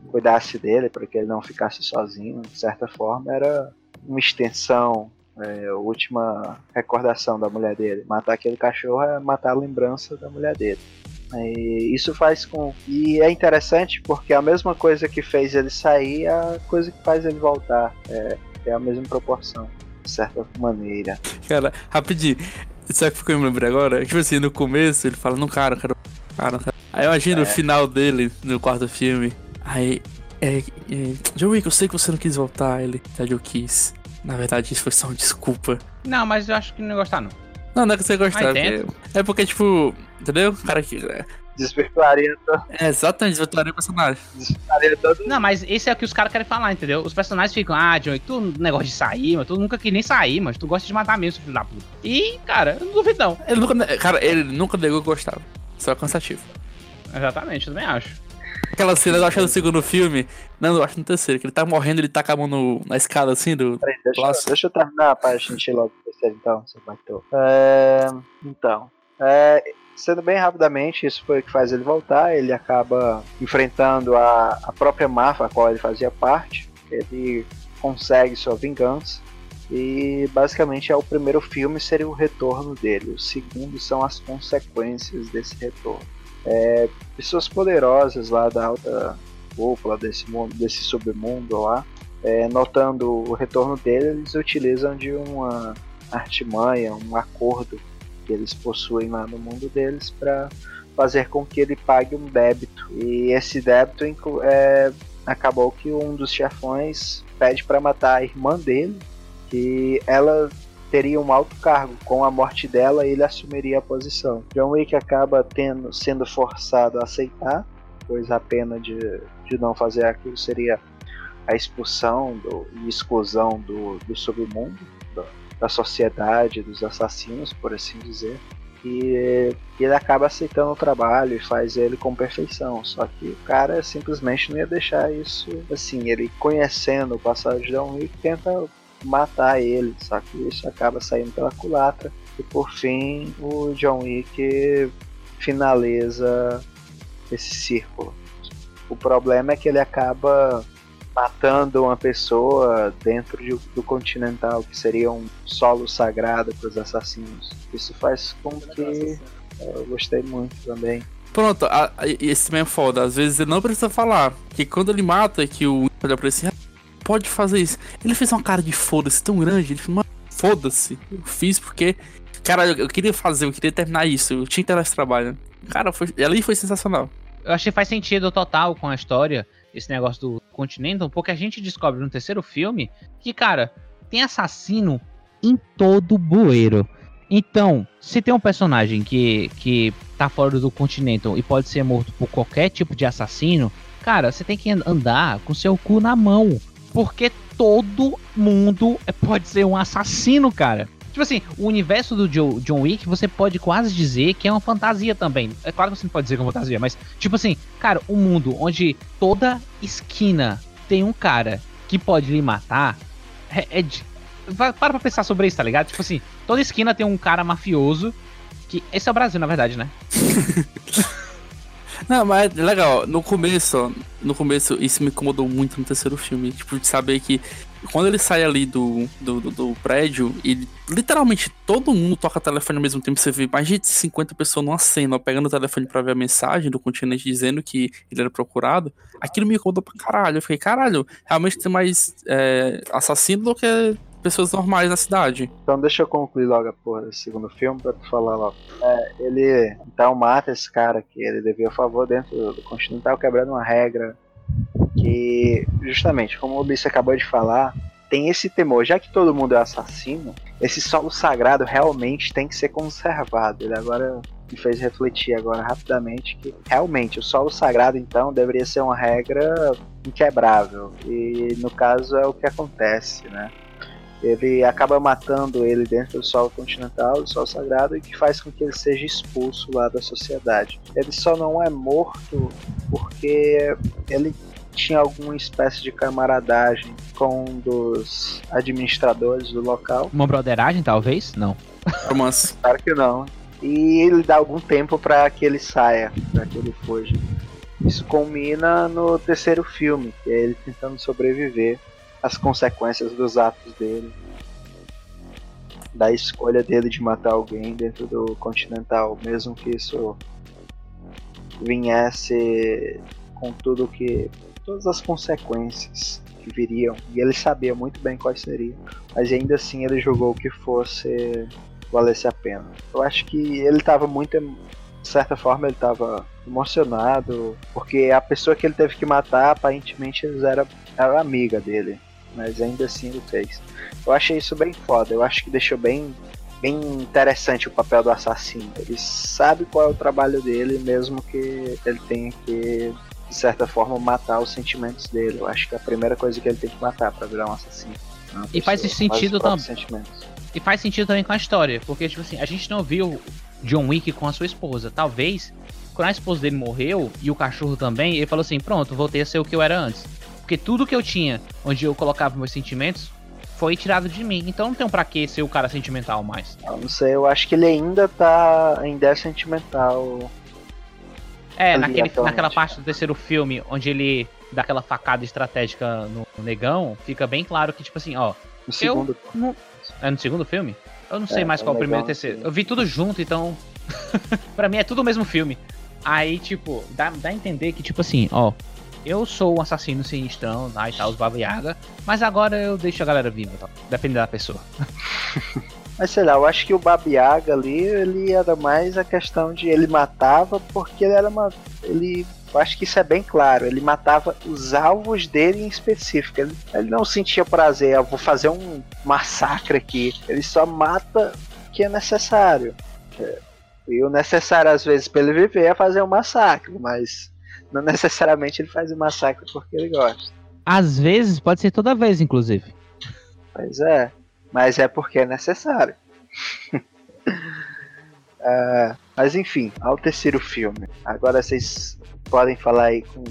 cuidasse dele, para que ele não ficasse sozinho, de certa forma, era uma extensão é, a última recordação da mulher dele. Matar aquele cachorro é matar a lembrança da mulher dele. E isso faz com. E é interessante porque a mesma coisa que fez ele sair é a coisa que faz ele voltar. É, é a mesma proporção, de certa maneira. Cara, rapidinho. Sabe o que eu me lembrei agora? Tipo assim, no começo ele fala, não, cara, cara, cara, cara. Aí imagina o final dele no quarto filme. Aí, é, é, John Wick, eu sei que você não quis voltar. Ele, tá, eu quis. Na verdade, isso foi só uma desculpa. Não, mas eu acho que não ia gostar, não. Não, não é que você gostar. É porque-. É porque, tipo, entendeu? O cara que. Desvirtuaria, to- É, exatamente, desvirtuaria o personagem. desvirtuaria todo. Não, mas esse é o que os caras querem falar, entendeu? Os personagens ficam, ah, John, Wick, tu negócio de sair, mas tu nunca quis nem sair, mas tu gosta de matar mesmo, filho da puta. E, cara, eu não duvido não. Ele nunca, cara, ele nunca negou que gostava. Só cansativo. Exatamente, eu também acho. Aquela cena, eu acho que é no segundo filme. Não, eu acho no terceiro, que ele tá morrendo, ele tá com a mão no, na escada assim do. Peraí, deixa, deixa eu terminar pra gente ir logo pro terceiro, então, seu bateu. É, então, é, sendo bem rapidamente, isso foi o que faz ele voltar. Ele acaba enfrentando a, a própria máfia a qual ele fazia parte. Ele consegue sua vingança. E basicamente é o primeiro filme seria o retorno dele. O segundo são as consequências desse retorno. É, pessoas poderosas lá da alta cúpula desse mundo, desse submundo lá, é, notando o retorno dele, eles utilizam de uma artimanha, um acordo que eles possuem lá no mundo deles para fazer com que ele pague um débito. E esse débito é, acabou que um dos chefões pede para matar a irmã dele, que ela teria um alto cargo. Com a morte dela, ele assumiria a posição. John Wick acaba tendo, sendo forçado a aceitar, pois a pena de, de não fazer aquilo seria a expulsão do, e exclusão do, do submundo, da, da sociedade, dos assassinos, por assim dizer. E ele acaba aceitando o trabalho e faz ele com perfeição. Só que o cara simplesmente não ia deixar isso assim. Ele conhecendo o passado de John Wick tenta matar ele, só que isso acaba saindo pela culatra. E por fim, o John Wick finaliza esse círculo. O problema é que ele acaba matando uma pessoa dentro de- do Continental, que seria um solo sagrado para os assassinos. Isso faz com que é, eu gostei muito também. Pronto, a- a- esse é foda. Às vezes ele não precisa falar. Que quando ele mata, que o olha pra "Ah, pode fazer isso. Ele fez uma cara de foda-se tão grande. Ele falou, mano, foda-se. Eu fiz porque. Cara, eu, queria fazer, eu queria terminar isso. Eu tinha que ter esse trabalho. Cara, foi, ali foi sensacional. Eu achei faz sentido total com a história, esse negócio do Continental, porque a gente descobre no terceiro filme que, cara, tem assassino em todo bueiro. Então, se tem um personagem que, que tá fora do Continental e pode ser morto por qualquer tipo de assassino, cara, você tem que an- andar com seu cu na mão. Porque todo mundo pode ser um assassino, cara. Tipo assim, o universo do Jo- John Wick, você pode quase dizer que é uma fantasia também. É claro que você não pode dizer que é uma fantasia, mas, tipo assim, cara, um mundo onde toda esquina tem um cara que pode lhe matar, é, é de- Para pra pensar sobre isso, tá ligado? Tipo assim, toda esquina tem um cara mafioso, que... Esse é o Brasil, na verdade, né? [laughs] Não, mas é legal. No começo, no começo, isso me incomodou muito no terceiro filme. Tipo, de saber que quando ele sai ali do, do, do- do prédio, e literalmente todo mundo toca telefone ao mesmo tempo. Você vê mais de 50 pessoas numa cena, pegando o telefone pra ver a mensagem do continente dizendo que ele era procurado. Aquilo me incomodou pra caralho. Eu fiquei, caralho, realmente tem mais é, assassino do que pessoas normais na cidade. Então deixa eu concluir logo a porra desse segundo filme pra tu falar logo. É, ele então mata esse cara que ele devia a favor dentro do Continental, quebrando uma regra que, justamente, como o Ulisses acabou de falar, tem esse temor, já que todo mundo é assassino, esse solo sagrado realmente tem que ser conservado. Ele agora me fez refletir agora rapidamente que realmente o solo sagrado então deveria ser uma regra inquebrável. E no caso é o que acontece, né? Ele acaba matando ele dentro do solo continental, do solo sagrado, e que faz com que ele seja expulso lá da sociedade. Ele só não é morto porque ele tinha alguma espécie de camaradagem com um dos administradores do local. Uma broderagem, talvez? Não. Romance. [laughs] Claro que não. E ele dá algum tempo para que ele saia, para que ele fuja. Isso culmina no terceiro filme, que é ele tentando sobreviver às consequências dos atos dele. Da escolha dele de matar alguém dentro do Continental, mesmo que isso viesse com tudo que. todas as consequências que viriam. E ele sabia muito bem quais seriam. Mas ainda assim ele julgou que fosse valesse a pena. Eu acho que ele estava muito, de certa forma, ele estava emocionado, porque a pessoa que ele teve que matar, aparentemente, era, era amiga dele, mas ainda assim ele fez. Eu achei isso bem foda, eu acho que deixou bem, bem interessante o papel do assassino. Ele sabe qual é o trabalho dele, mesmo que ele tenha que, de certa forma, matar os sentimentos dele. Eu acho que é a primeira coisa que ele tem que matar para virar um assassino. Uma E faz sentido os próprios tam- sentimentos. E faz sentido também com a história, porque, tipo assim, a gente não viu John Wick com a sua esposa. Talvez quando a esposa dele morreu e o cachorro também, ele falou assim: pronto, voltei a ser o que eu era antes. Porque tudo que eu tinha, onde eu colocava meus sentimentos, foi tirado de mim. Então não tem pra que ser o cara sentimental mais. Eu não sei, eu acho que ele ainda tá. ainda é sentimental. É, naquele, naquela parte do terceiro filme, onde ele dá aquela facada estratégica no, no negão, fica bem claro que, tipo assim, ó. No segundo. não- É no segundo filme? Eu não sei É, mais é qual é o primeiro e terceiro. Eu vi tudo junto, então. [laughs] pra mim é tudo o mesmo filme. Aí, tipo, dá, dá a entender que, tipo assim, ó. Eu sou um assassino sinistrão, lá e tal, Yaga, mas agora eu deixo a galera viva, tá? Depende da pessoa. [laughs] Mas sei lá, eu acho que o Babiaga ali, ele era mais a questão de ele matava porque ele era uma. Ele. Eu acho que isso é bem claro. Ele matava os alvos dele em específico. Ele, ele não sentia prazer, eu vou fazer um massacre aqui. Ele só mata o que é necessário. É, E o necessário, às vezes, para ele viver é fazer um massacre, mas não necessariamente ele faz o massacre porque ele gosta. Às vezes, pode ser toda vez, inclusive. Pois é, mas é porque é necessário. [laughs] Ah, mas enfim, ao terceiro filme. Agora vocês podem falar aí com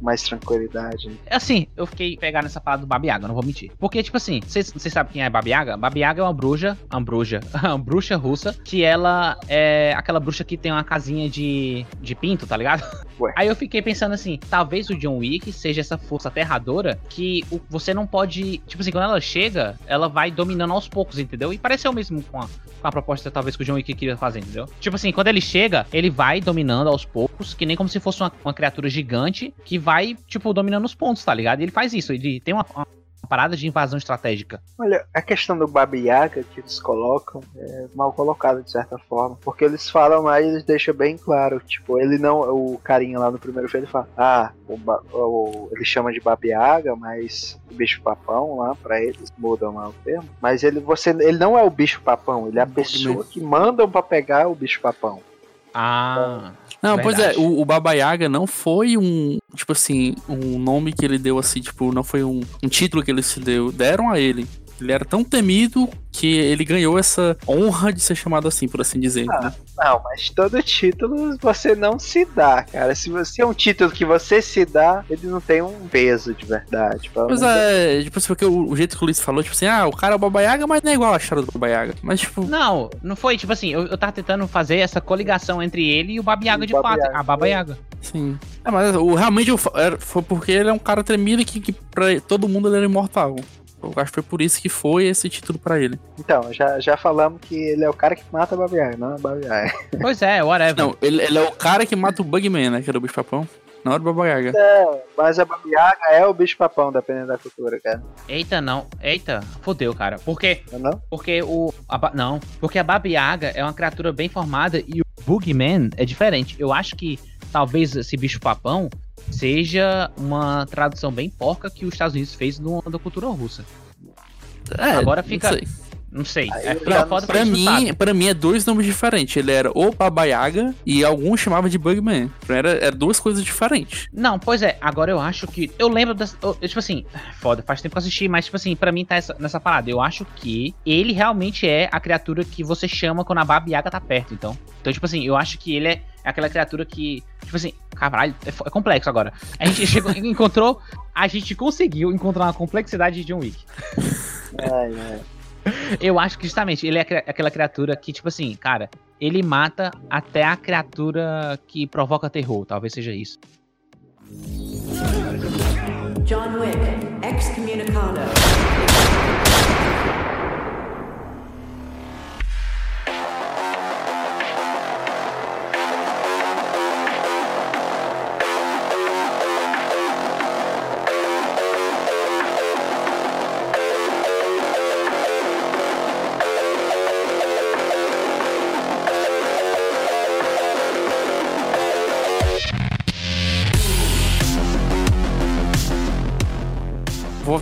mais tranquilidade. Assim, eu fiquei pegar nessa parada do Babiaga, não vou mentir. Porque, tipo assim, vocês vocês sabem quem é Babiaga? Babiaga é uma bruxa, uma bruxa, [laughs] uma bruxa russa, que ela é aquela bruxa que tem uma casinha de, de pinto, tá ligado? Ué. Aí eu fiquei pensando assim, talvez o John Wick seja essa força aterradora que o- você não pode. Tipo assim, quando ela chega, ela vai dominando aos poucos, entendeu? E pareceu mesmo com a, com a proposta, talvez, que o John Wick queria fazer, entendeu? Tipo assim, quando ele chega, ele vai dominando aos poucos, que nem como se fosse uma, uma criatura gigante que vai, tipo, dominando os pontos, tá ligado? E ele faz isso, ele tem uma, uma parada de invasão estratégica. Olha, a questão do Baba Yaga que eles colocam é mal colocada de certa forma, porque eles falam lá e eles deixam bem claro, tipo, ele não, o carinha lá no primeiro filme ele fala, ah, o, o- ele chama de Baba Yaga, mas o bicho papão lá pra eles mudam lá o termo, mas ele você ele não é o bicho papão, ele é a pessoa que mandam pra pegar o bicho papão. Ah. Não, pois é, o, o Baba Yaga não foi um, tipo assim, um nome que ele deu assim, tipo, não foi um, um título que ele se deu, deram a ele. Ele era tão temido que ele ganhou essa honra de ser chamado assim, por assim dizer. Ah, não, mas todo título você não se dá, cara. Se você é um título que você se dá, ele não tem um peso de verdade. Pois é, tipo assim, porque o, o jeito que o Luiz falou, tipo assim, ah, o cara é o Baba Yaga, mas não é igual a história do Baba Yaga. Mas, tipo, Não, não foi, tipo assim, eu, eu tava tentando fazer essa coligação entre ele e o Babiaga de Baba fato, Yaga, a Baba é. Yaga. sim. É, mas o, realmente era- foi porque ele é um cara temido que, que pra todo mundo ele era imortal. Eu acho que foi por isso que foi esse título pra ele. Então, já, já falamos que ele é o cara que mata a Yaga, não a Baba Yaga. Pois é, whatever. Não, ele, ele é o cara que mata o Bugman, né? Que era o bicho papão. Não era o Baba Yaga. É, mas a Baba Yaga é o bicho papão, dependendo da cultura, cara. Eita, não. Eita, fodeu, cara. Por quê? Não é não? Porque o. a não, porque a Baba Yaga é uma criatura bem formada e o Boogeyman é diferente. Eu acho que talvez esse bicho papão seja uma tradução bem porca que os Estados Unidos fez no, da cultura russa. É, Agora fica-. Não sei. Aí É, já não. Pra mim, sabe. pra mim é dois nomes diferentes. Ele era o Baba Yaga e alguns chamavam de Bugman. Pra Era, era duas coisas diferentes. Não, pois é, agora eu acho que. Eu lembro dessa. eu- tipo assim, foda, faz tempo que eu assisti, mas, tipo assim, pra mim tá essa- nessa parada. Eu acho que ele realmente é a criatura que você chama quando a Baba Yaga tá perto, então. Então, tipo assim, eu acho que ele é aquela criatura que. Tipo assim, caralho, é, é complexo agora. A gente [laughs] chegou, encontrou. A gente conseguiu encontrar uma complexidade de John Wick. Ai, ai. [laughs] Eu acho que justamente ele é aquela- criatura que, tipo assim, cara, ele mata até a criatura que provoca terror. Talvez seja isso. John Wick, excommunicado.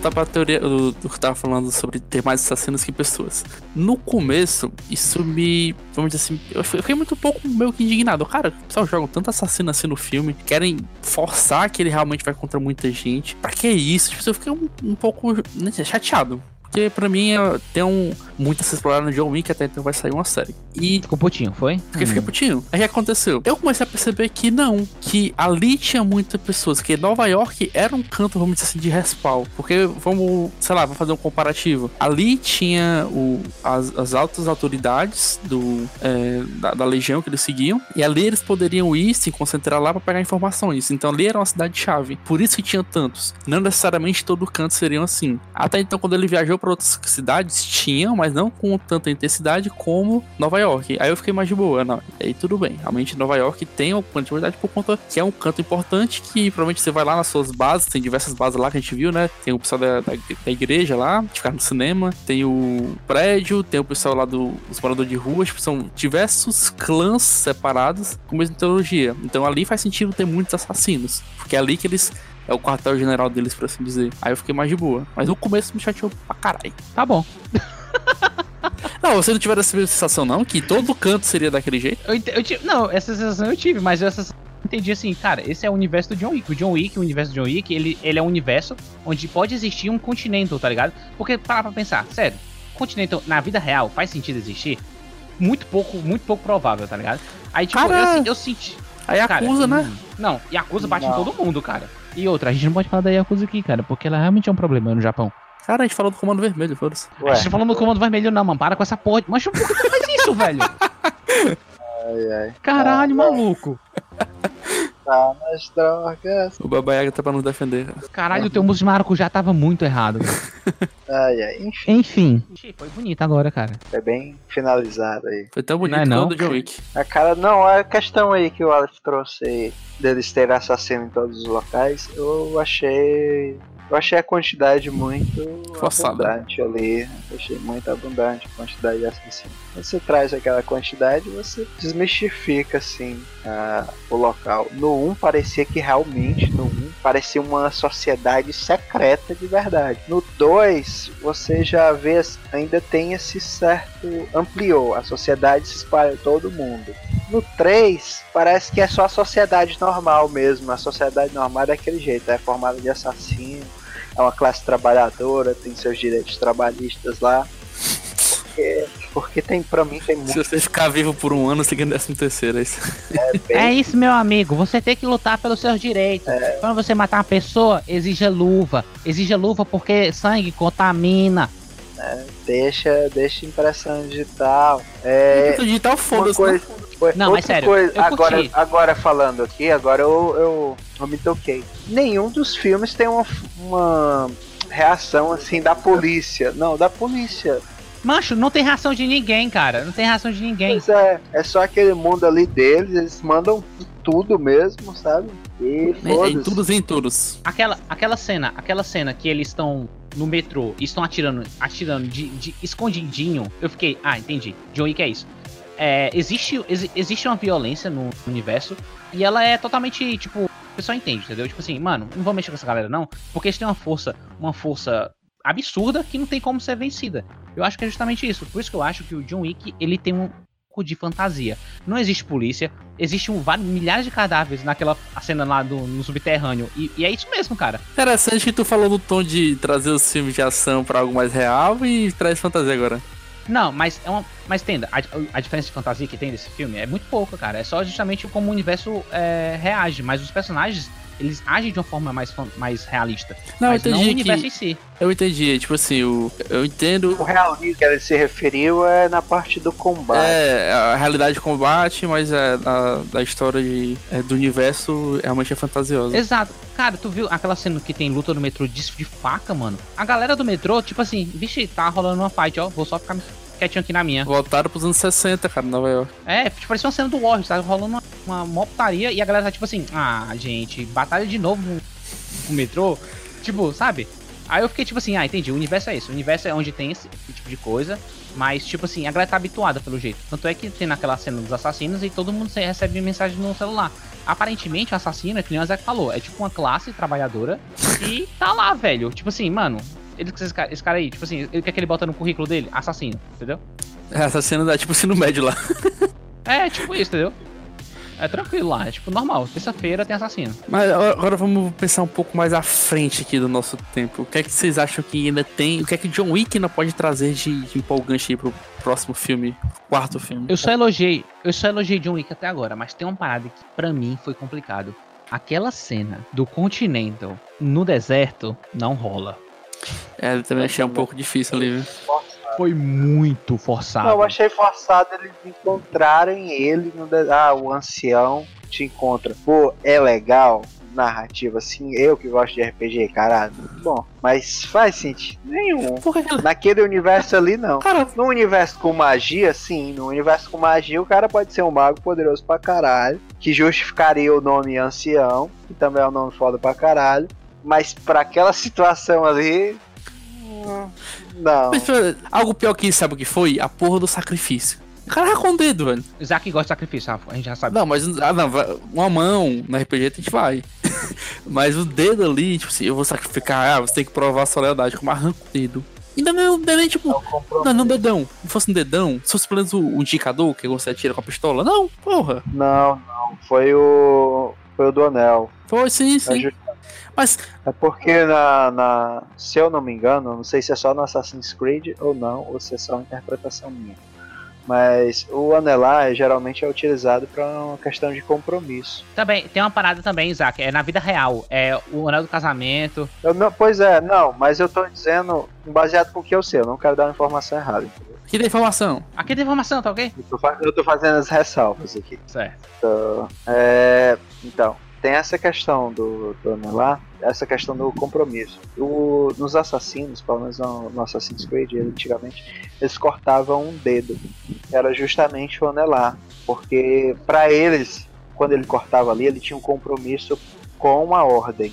Voltar pra teoria do, do que tava falando sobre ter mais assassinos que pessoas. No começo, isso me. Vamos dizer assim, eu fiquei muito pouco meio que indignado. Cara, o pessoal joga tanto assassino assim no filme, querem forçar que ele realmente vai contra muita gente. Pra que isso? Tipo, eu fiquei um, um pouco né, chateado. Porque pra mim é- tem um, muito a se explorar no John Wick, até então vai sair uma série. E Ficou putinho, foi? Fiquei, fiquei putinho. Aí o que aconteceu? Eu comecei a perceber que não, que ali tinha muitas pessoas, que Nova York era um canto, vamos dizer assim, de respawn. Porque, vamos, sei lá, vamos fazer um comparativo. Ali tinha o, as, as altas autoridades do, é, da, da legião que eles seguiam, e ali eles poderiam ir, se concentrar lá pra pegar informações. Então ali era uma cidade-chave. Por isso que tinha tantos. Não necessariamente todo canto seriam assim. Até então, quando ele viajou pra outras cidades, tinham, mas não com tanta intensidade como Nova York. Aí eu fiquei mais de boa, não. Aí tudo bem. Realmente Nova York tem uma quantidade por conta que é um canto importante que provavelmente você vai lá nas suas bases, tem diversas bases lá que a gente viu, né? Tem o pessoal da, da, da igreja lá, que fica no cinema, tem o prédio, tem o pessoal lá do- dos moradores de rua, tipo, são diversos clãs separados com a mesma teologia. Então ali faz sentido ter muitos assassinos, porque é ali que eles é o quartel-general deles, por assim dizer. Aí eu fiquei mais de boa. Mas no começo me chateou pra caralho. Tá bom. [laughs] Não, você não tiver essa mesma sensação, não? Que todo canto seria daquele jeito? Eu, eu tive, não, essa sensação eu tive, mas eu essa eu entendi assim, cara, esse é o universo do John Wick. O John Wick, o universo do John Wick, ele, ele é um universo onde pode existir um Continental, tá ligado? Porque, para pra pensar, sério, Continental na vida real faz sentido existir? Muito pouco, muito pouco provável, tá ligado? Aí, tipo, eu, Cara, assim, eu senti. Aí Cara, acusa, né? hum, Não, e acusa bate Não. em todo mundo, cara. E outra, a gente não pode falar da Yakuza aqui, cara, porque ela realmente é um problema no Japão. Cara, a gente falou do Comando Vermelho, foda-se. A gente tá falando do comando vermelho, não, mano. Para com essa porra. Mas por que tu faz isso, velho? Ai, ai. Caralho, maluco. Tá nas drogas. O Babaiaga tá pra nos defender. cara. Caralho, o teu músico de maracujá tava muito errado. velho. [laughs] Ai, ai. Enfim, Enfim. Foi bonito agora, cara. foi bem finalizado aí. Foi tão bonito Não é não? quanto o John Wick. A cara, não, a questão aí que o Alex trouxe aí, deles terem assassino em todos os locais, eu achei. Eu achei a quantidade muito Forçada. abundante ali. Eu achei muito abundante a quantidade de assassinos. Você traz aquela quantidade você desmistifica assim o local. No 1 parecia que realmente, no 1 parecia uma sociedade secreta de verdade. No 2, você já vê, ainda tem esse certo. ampliou. A sociedade se espalha todo mundo. No 3, parece que é só a sociedade normal mesmo. A sociedade normal é daquele jeito, é formada de assassino, é uma classe trabalhadora, tem seus direitos trabalhistas lá. Porque, porque tem, pra mim, tem Se muito. você ficar vivo por um ano, você ganha décimo terceiro, é isso. É [laughs] isso, meu amigo. Você tem que lutar pelos seus direitos. Quando você matar uma pessoa, exija luva. Exija luva porque sangue contamina. Deixa, deixa impressão digital. É, digital, uma foda-se. coisa, foi- Não, mas outra sério, coisa, eu agora, curti. agora falando aqui, agora eu, eu, eu me toquei. Nenhum dos filmes tem uma, uma reação assim da polícia. Não, da polícia. Mancho, não tem reação de ninguém, cara. Não tem reação de ninguém. Pois é, é só aquele mundo ali deles, eles mandam tudo mesmo, sabe? E foda-se. todos em todos. Aquela, aquela cena, aquela cena que eles estão no metrô e estão atirando, atirando de, de escondidinho, eu fiquei, ah, entendi. John Wick é isso. É, existe, exi- existe uma violência no universo e ela é totalmente, tipo, o pessoal entende, entendeu? Tipo assim, mano, não vou mexer com essa galera não, porque eles têm uma força, uma força absurda que não tem como ser vencida. Eu acho que é justamente isso. Por isso que eu acho que o John Wick, ele tem um pouco de fantasia. Não existe polícia, existe um, milhares de cadáveres naquela cena lá do, no subterrâneo. E, e é isso mesmo, cara. Interessante que tu falou no tom de trazer os filmes de ação pra algo mais real e traz fantasia agora. Não, mas é uma. Mas entenda, a, a diferença de fantasia que tem desse filme é muito pouca, cara. É só justamente como o universo é, reage. Mas os personagens, eles agem de uma forma mais, mais realista. Não, mas eu não o entendi universo que- em si. Eu entendi, tipo assim, o, eu entendo. O realismo que ele se referiu é na parte do combate. É, a realidade de combate, mas é, a, da história de, é, do universo realmente é fantasiosa. Exato. Cara, tu viu aquela cena que tem luta no metrô de, de faca, mano? A galera do metrô, tipo assim, vixe, tá rolando uma fight, ó. Vou só ficar quietinho aqui na minha. Voltaram pros anos 60, cara, Nova York. É, tipo, parecia uma cena do Warriors, tá rolando uma, uma putaria e a galera tá tipo assim, ah, gente, batalha de novo no, no metrô. Tipo, sabe? Aí eu fiquei tipo assim, ah, entendi, o universo é isso. O universo é onde tem esse tipo de coisa, mas tipo assim, a galera tá habituada pelo jeito. Tanto é que tem naquela cena dos assassinos e todo mundo recebe mensagem no celular. Aparentemente, o assassino, é que nem o Zé falou, é tipo uma classe trabalhadora e tá lá, velho. Tipo assim, mano, ele, esse, cara, esse cara aí, tipo assim, ele quer que ele bota no currículo dele? Assassino, entendeu? Essa cena dá tipo ensino médio lá. [laughs] É, tipo isso, entendeu? É tranquilo lá, é tipo normal. Terça-feira tem assassino. Mas agora agora vamos pensar um pouco mais à frente aqui do nosso tempo. O que é que vocês acham que ainda tem? O que é que John Wick ainda pode trazer de, de empolgante aí pro próximo filme, quarto filme? Eu só elogiei, eu só elogiei John Wick até agora, mas tem uma parada que pra mim foi complicado. Aquela cena do Continental no deserto não rola. É, eu também achei um pouco difícil ali, viu? Foi muito forçado. Não, eu achei forçado eles encontrarem ele no. de- Ah, o ancião te encontra. Pô, é legal. Narrativa assim, eu que gosto de RPG, caralho, muito bom. Mas faz sentido nenhum. Naquele universo ali, não. No universo com magia, sim. No universo com magia, o cara pode ser um mago poderoso pra caralho. Que justificaria o nome ancião, que também é um nome foda pra caralho. Mas pra aquela situação ali. Não. Mas, algo pior que isso, sabe o que foi? A porra do sacrifício. O cara arrancou um dedo, velho. Isaac gosta de sacrifício, a gente já sabe. Não, mas ah, não, uma mão no RPG a gente vai. [laughs] mas o dedo ali, tipo assim, eu vou sacrificar, ah, você tem que provar a sua lealdade, como arranca o dedo. Ainda não, não é nem tipo. Não, não, dedão. Se fosse um dedão, se fosse pelo menos o, o indicador que você atira com a pistola. Não, porra. Não, não. Foi o. Foi o do anel. Foi sim, sim. É Mas. É porque na, na. Se eu não me engano, não sei se é só no Assassin's Creed ou não, ou se é só uma interpretação minha. Mas o anelar geralmente é utilizado para uma questão de compromisso. Também, tem uma parada também, Isaac, é na vida real. É o anel do casamento. Eu não, pois é, não, mas eu tô dizendo baseado com o que eu sei, eu não quero dar uma informação errada. entendeu? Que da informação? Aqui tem informação, tá ok? Eu tô, eu tô fazendo as ressalvas aqui. Certo. Então, é, então, tem essa questão do, do anelar, essa questão do compromisso. O, nos assassinos, pelo menos no, no Assassin's Creed, antigamente, eles cortavam um dedo. Era justamente o anelar. Porque para eles, quando ele cortava ali, ele tinha um compromisso com a ordem.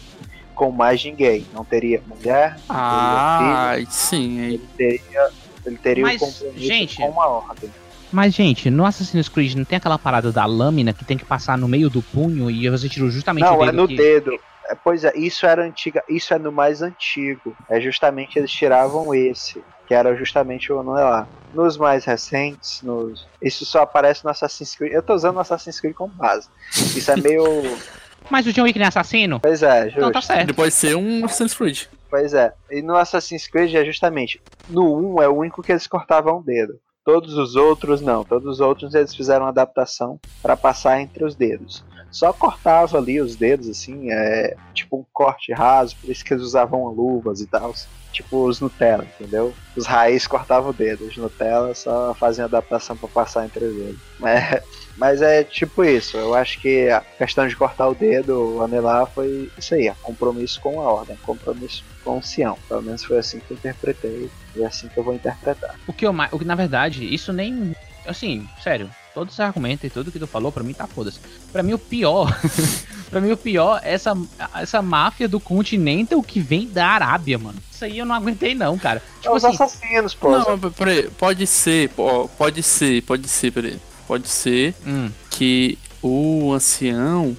Com mais ninguém. Não teria mulher, não Ah, teria filho, sim. ele teria, ele teria Mas, um compromisso gente, com a ordem. Mas, gente, no Assassin's Creed não tem aquela parada da lâmina que tem que passar no meio do punho e você tira justamente Não, o é dedo no que- dedo. É, pois é, isso era antiga, isso é no mais antigo. É justamente eles tiravam esse, que era justamente o anelar. Nos mais recentes, nos, isso só aparece no Assassin's Creed. Eu tô usando o Assassin's Creed como base. Isso é meio. [laughs] Mas o John Wick não é assassino? Pois é, justo. Então tá certo. Ele pode ser um Assassin's Creed. Pois é. E no Assassin's Creed é justamente. No 1 é o único que eles cortavam o dedo. Todos os outros não. Todos os outros eles fizeram adaptação para passar entre os dedos. Só cortava ali os dedos, assim, é tipo um corte raso, por isso que eles usavam luvas e tal. Tipo os Nutella, entendeu? Os raiz cortavam o dedo, os Nutella só faziam adaptação para passar entre os dedos. [laughs] É, mas é tipo isso, eu acho que a questão de cortar o dedo, anelar, foi isso aí, é compromisso com a ordem, compromisso com o Sião. Pelo menos foi assim que eu interpretei e é assim que eu vou interpretar. O que eu. O que na verdade, isso nem. Assim, sério, todos os argumentos e tudo que tu falou, pra mim tá foda-se. Pra mim o pior. [laughs] pra mim o pior é essa, essa máfia do Continental que vem da Arábia, mano. Isso aí eu não aguentei, não, cara. Tipo os assassinos, pô. Não, peraí, pode ser, pô, pode ser, pode ser, peraí. Pode ser Hum. que o ancião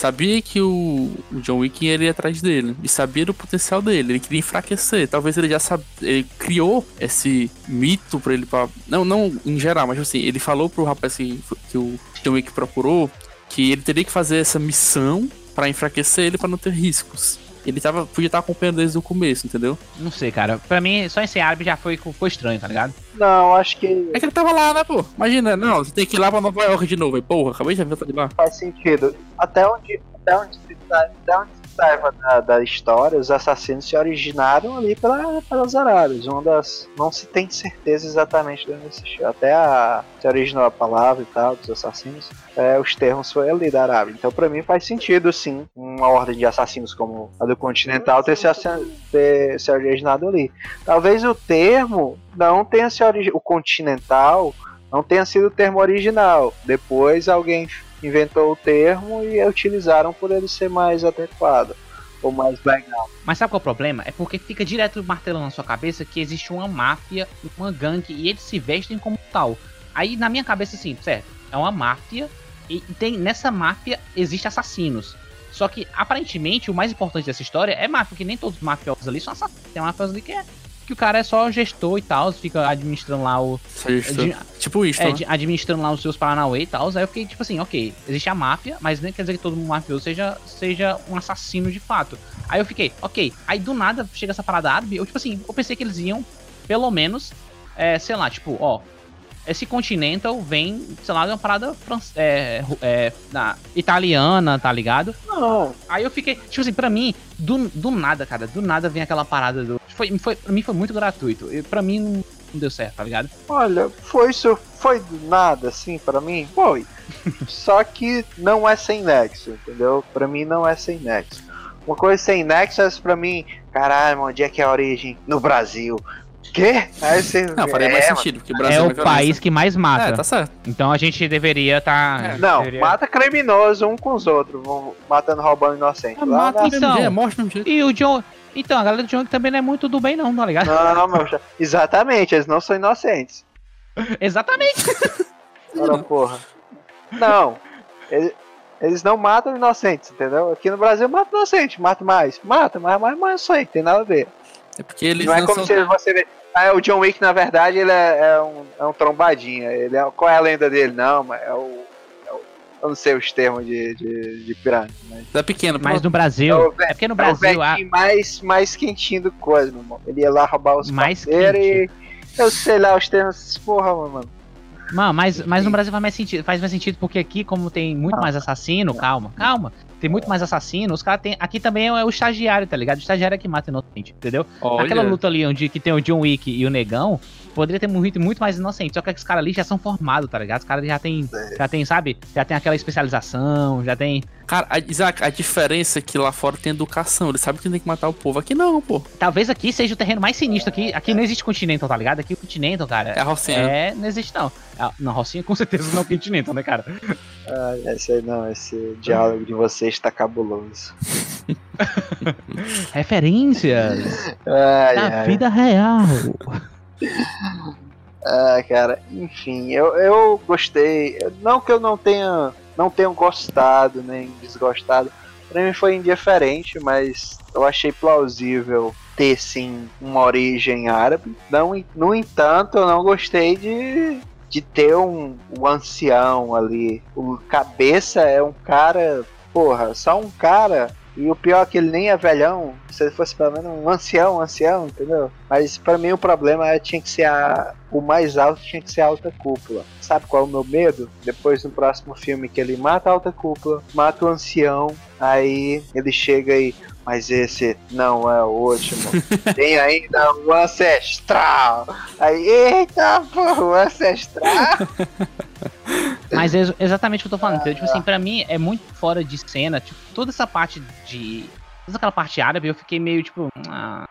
sabia que o, John Wick ia ir atrás dele e sabia do potencial dele, ele queria enfraquecer. Talvez ele já sabe, ele criou esse mito pra ele pra, não, não em geral, mas assim, ele falou pro rapaz que, que o John Wick procurou que ele teria que fazer essa missão pra enfraquecer ele pra não ter riscos. Ele tava, podia estar acompanhando desde o começo, entendeu? Não sei, cara. Pra mim, só esse árabe já foi, foi estranho, tá ligado? Não, acho que É que ele tava lá, né, pô? Imagina, não, você tem que ir lá pra Nova York de novo. Aí, porra, acabei de ver de lá. faz sentido. Até onde, até onde até onde saiba da, da história, os assassinos se originaram ali pela, pelas Arábias. Uma das. Não se tem certeza exatamente de onde existiu. Até a, se originou a palavra e tal, dos assassinos. é, os termos foi ali da Arábia. Então, pra mim, faz sentido, sim, uma ordem de assassinos como a do Continental ter se, ter se originado ali. Talvez o termo não tenha se originado. O Continental não tenha sido o termo original. Depois alguém inventou o termo e utilizaram por ele ser mais adequado ou mais legal. Mas sabe qual é o problema? É porque fica direto martelando na sua cabeça que existe uma máfia, uma gangue, e eles se vestem como tal. Aí na minha cabeça, assim, certo, é uma máfia, e tem nessa máfia existe assassinos. Só que, aparentemente, o mais importante dessa história é máfia, porque nem todos os mafiosos ali são assassinos. Tem mafiosos ali que é. Que o cara é só gestor e tal, fica administrando lá o. Admi- Tipo isso, é, né? administrando lá os seus Paranauê e tal. Aí eu fiquei tipo assim, ok, existe a máfia, mas nem quer dizer que todo mundo mafioso seja, seja um assassino de fato. Aí eu fiquei, ok. Aí do nada chega essa parada árabe, eu tipo assim, eu pensei que eles iam, pelo menos, é, sei lá, tipo, ó. Esse Continental vem, sei lá, de uma parada fran- é, é, na- italiana, tá ligado? Não. Aí eu fiquei, tipo assim, pra mim, do, do nada, cara, do nada vem aquela parada do. Foi, foi, pra mim foi muito gratuito. E pra mim não, não deu certo, tá ligado? Olha, foi isso, foi do nada, assim, pra mim? Foi. [laughs] Só que não é sem nexo, entendeu? Pra mim não é sem nexo. Uma coisa sem nexo é pra mim, caralho, onde é que é a origem? No Brasil. Quê? Aí você. Não, faria mais é, sentido, porque o Brasil é o mais violência. país que mais mata. É, tá certo. Então a gente deveria estar. Não, mata criminoso um com os outros, vão matando, roubando inocente. Ah, mata Então. é morte mesmo jeito. E o John. Então, a galera do John também não é muito do bem, não, tá ligado? Não, meu, exatamente, eles não são inocentes. [laughs] Exatamente. Ora, porra. Não, ele- eles não matam inocentes, entendeu? Aqui no Brasil mata inocente, mata mais. Mata, mas mais, mais isso aí, tem nada a ver. É porque eles não é não como são... se você vê. Ah, o John Wick, na verdade, ele é, é um, é um trombadinha. Ele é, qual é a lenda dele? Não, mas é o. é o- eu não sei os termos de, de, de piranha. Mas É pequeno, Mas no Brasil. É o É porque no é o Brasil. a- mais, mais quentinho do coisa, meu irmão. Ele ia lá roubar os Mais e. Eu sei lá os termos. Porra, mano. Mano, mas, mas no Brasil faz mais sentido. Faz mais sentido porque aqui, como tem muito mais assassino, calma, calma. Tem muito mais assassino, os caras tem. Aqui também é o estagiário, tá ligado? O estagiário é que mata inocente, entendeu? Olha. Aquela luta ali onde que tem o John Wick e o Negão, poderia ter morrido muito mais inocente. Só que os caras ali já são formados, tá ligado? Os caras já tem, já tem, sabe? Já tem aquela especialização, já tem. Cara, a, Isaac, a diferença é que lá fora tem educação. Eles sabem que tem que matar o povo. Aqui não, pô. Talvez aqui seja o terreno mais sinistro aqui. Aqui não existe Continental, tá ligado? Aqui o Continental, cara. É a Rocinha. É, não existe não. Ah, Não, Rocinha com certeza não é o Continental, né, cara? Ah, esse aí não, esse diálogo de vocês tá cabuloso. [laughs] Referências Ai, da ai. vida real. Ah, cara, enfim, eu, eu gostei. Não que eu não tenha, não tenha gostado nem desgostado. Pra mim foi indiferente, mas eu achei plausível ter sim uma origem árabe. Não, no entanto, eu não gostei de, de ter um, um ancião ali. O cabeça é um cara, porra, só um cara. E o pior é que ele nem é velhão. Se ele fosse pelo menos um ancião, um ancião, entendeu? Mas pra mim o problema é tinha que ser a, o mais alto, tinha que ser a alta cúpula. Sabe qual é o meu medo? Depois no próximo filme que ele mata a alta cúpula, mata o ancião, aí ele chega aí. Mas esse não é o último. [laughs] Tem ainda o ancestral. Aí, eita, porra, o ancestral. [laughs] [laughs] Mas é ex- exatamente o que eu tô falando. Tipo assim, pra mim é muito fora de cena. Tipo, toda essa parte de. Toda aquela parte árabe, eu fiquei meio tipo. ah.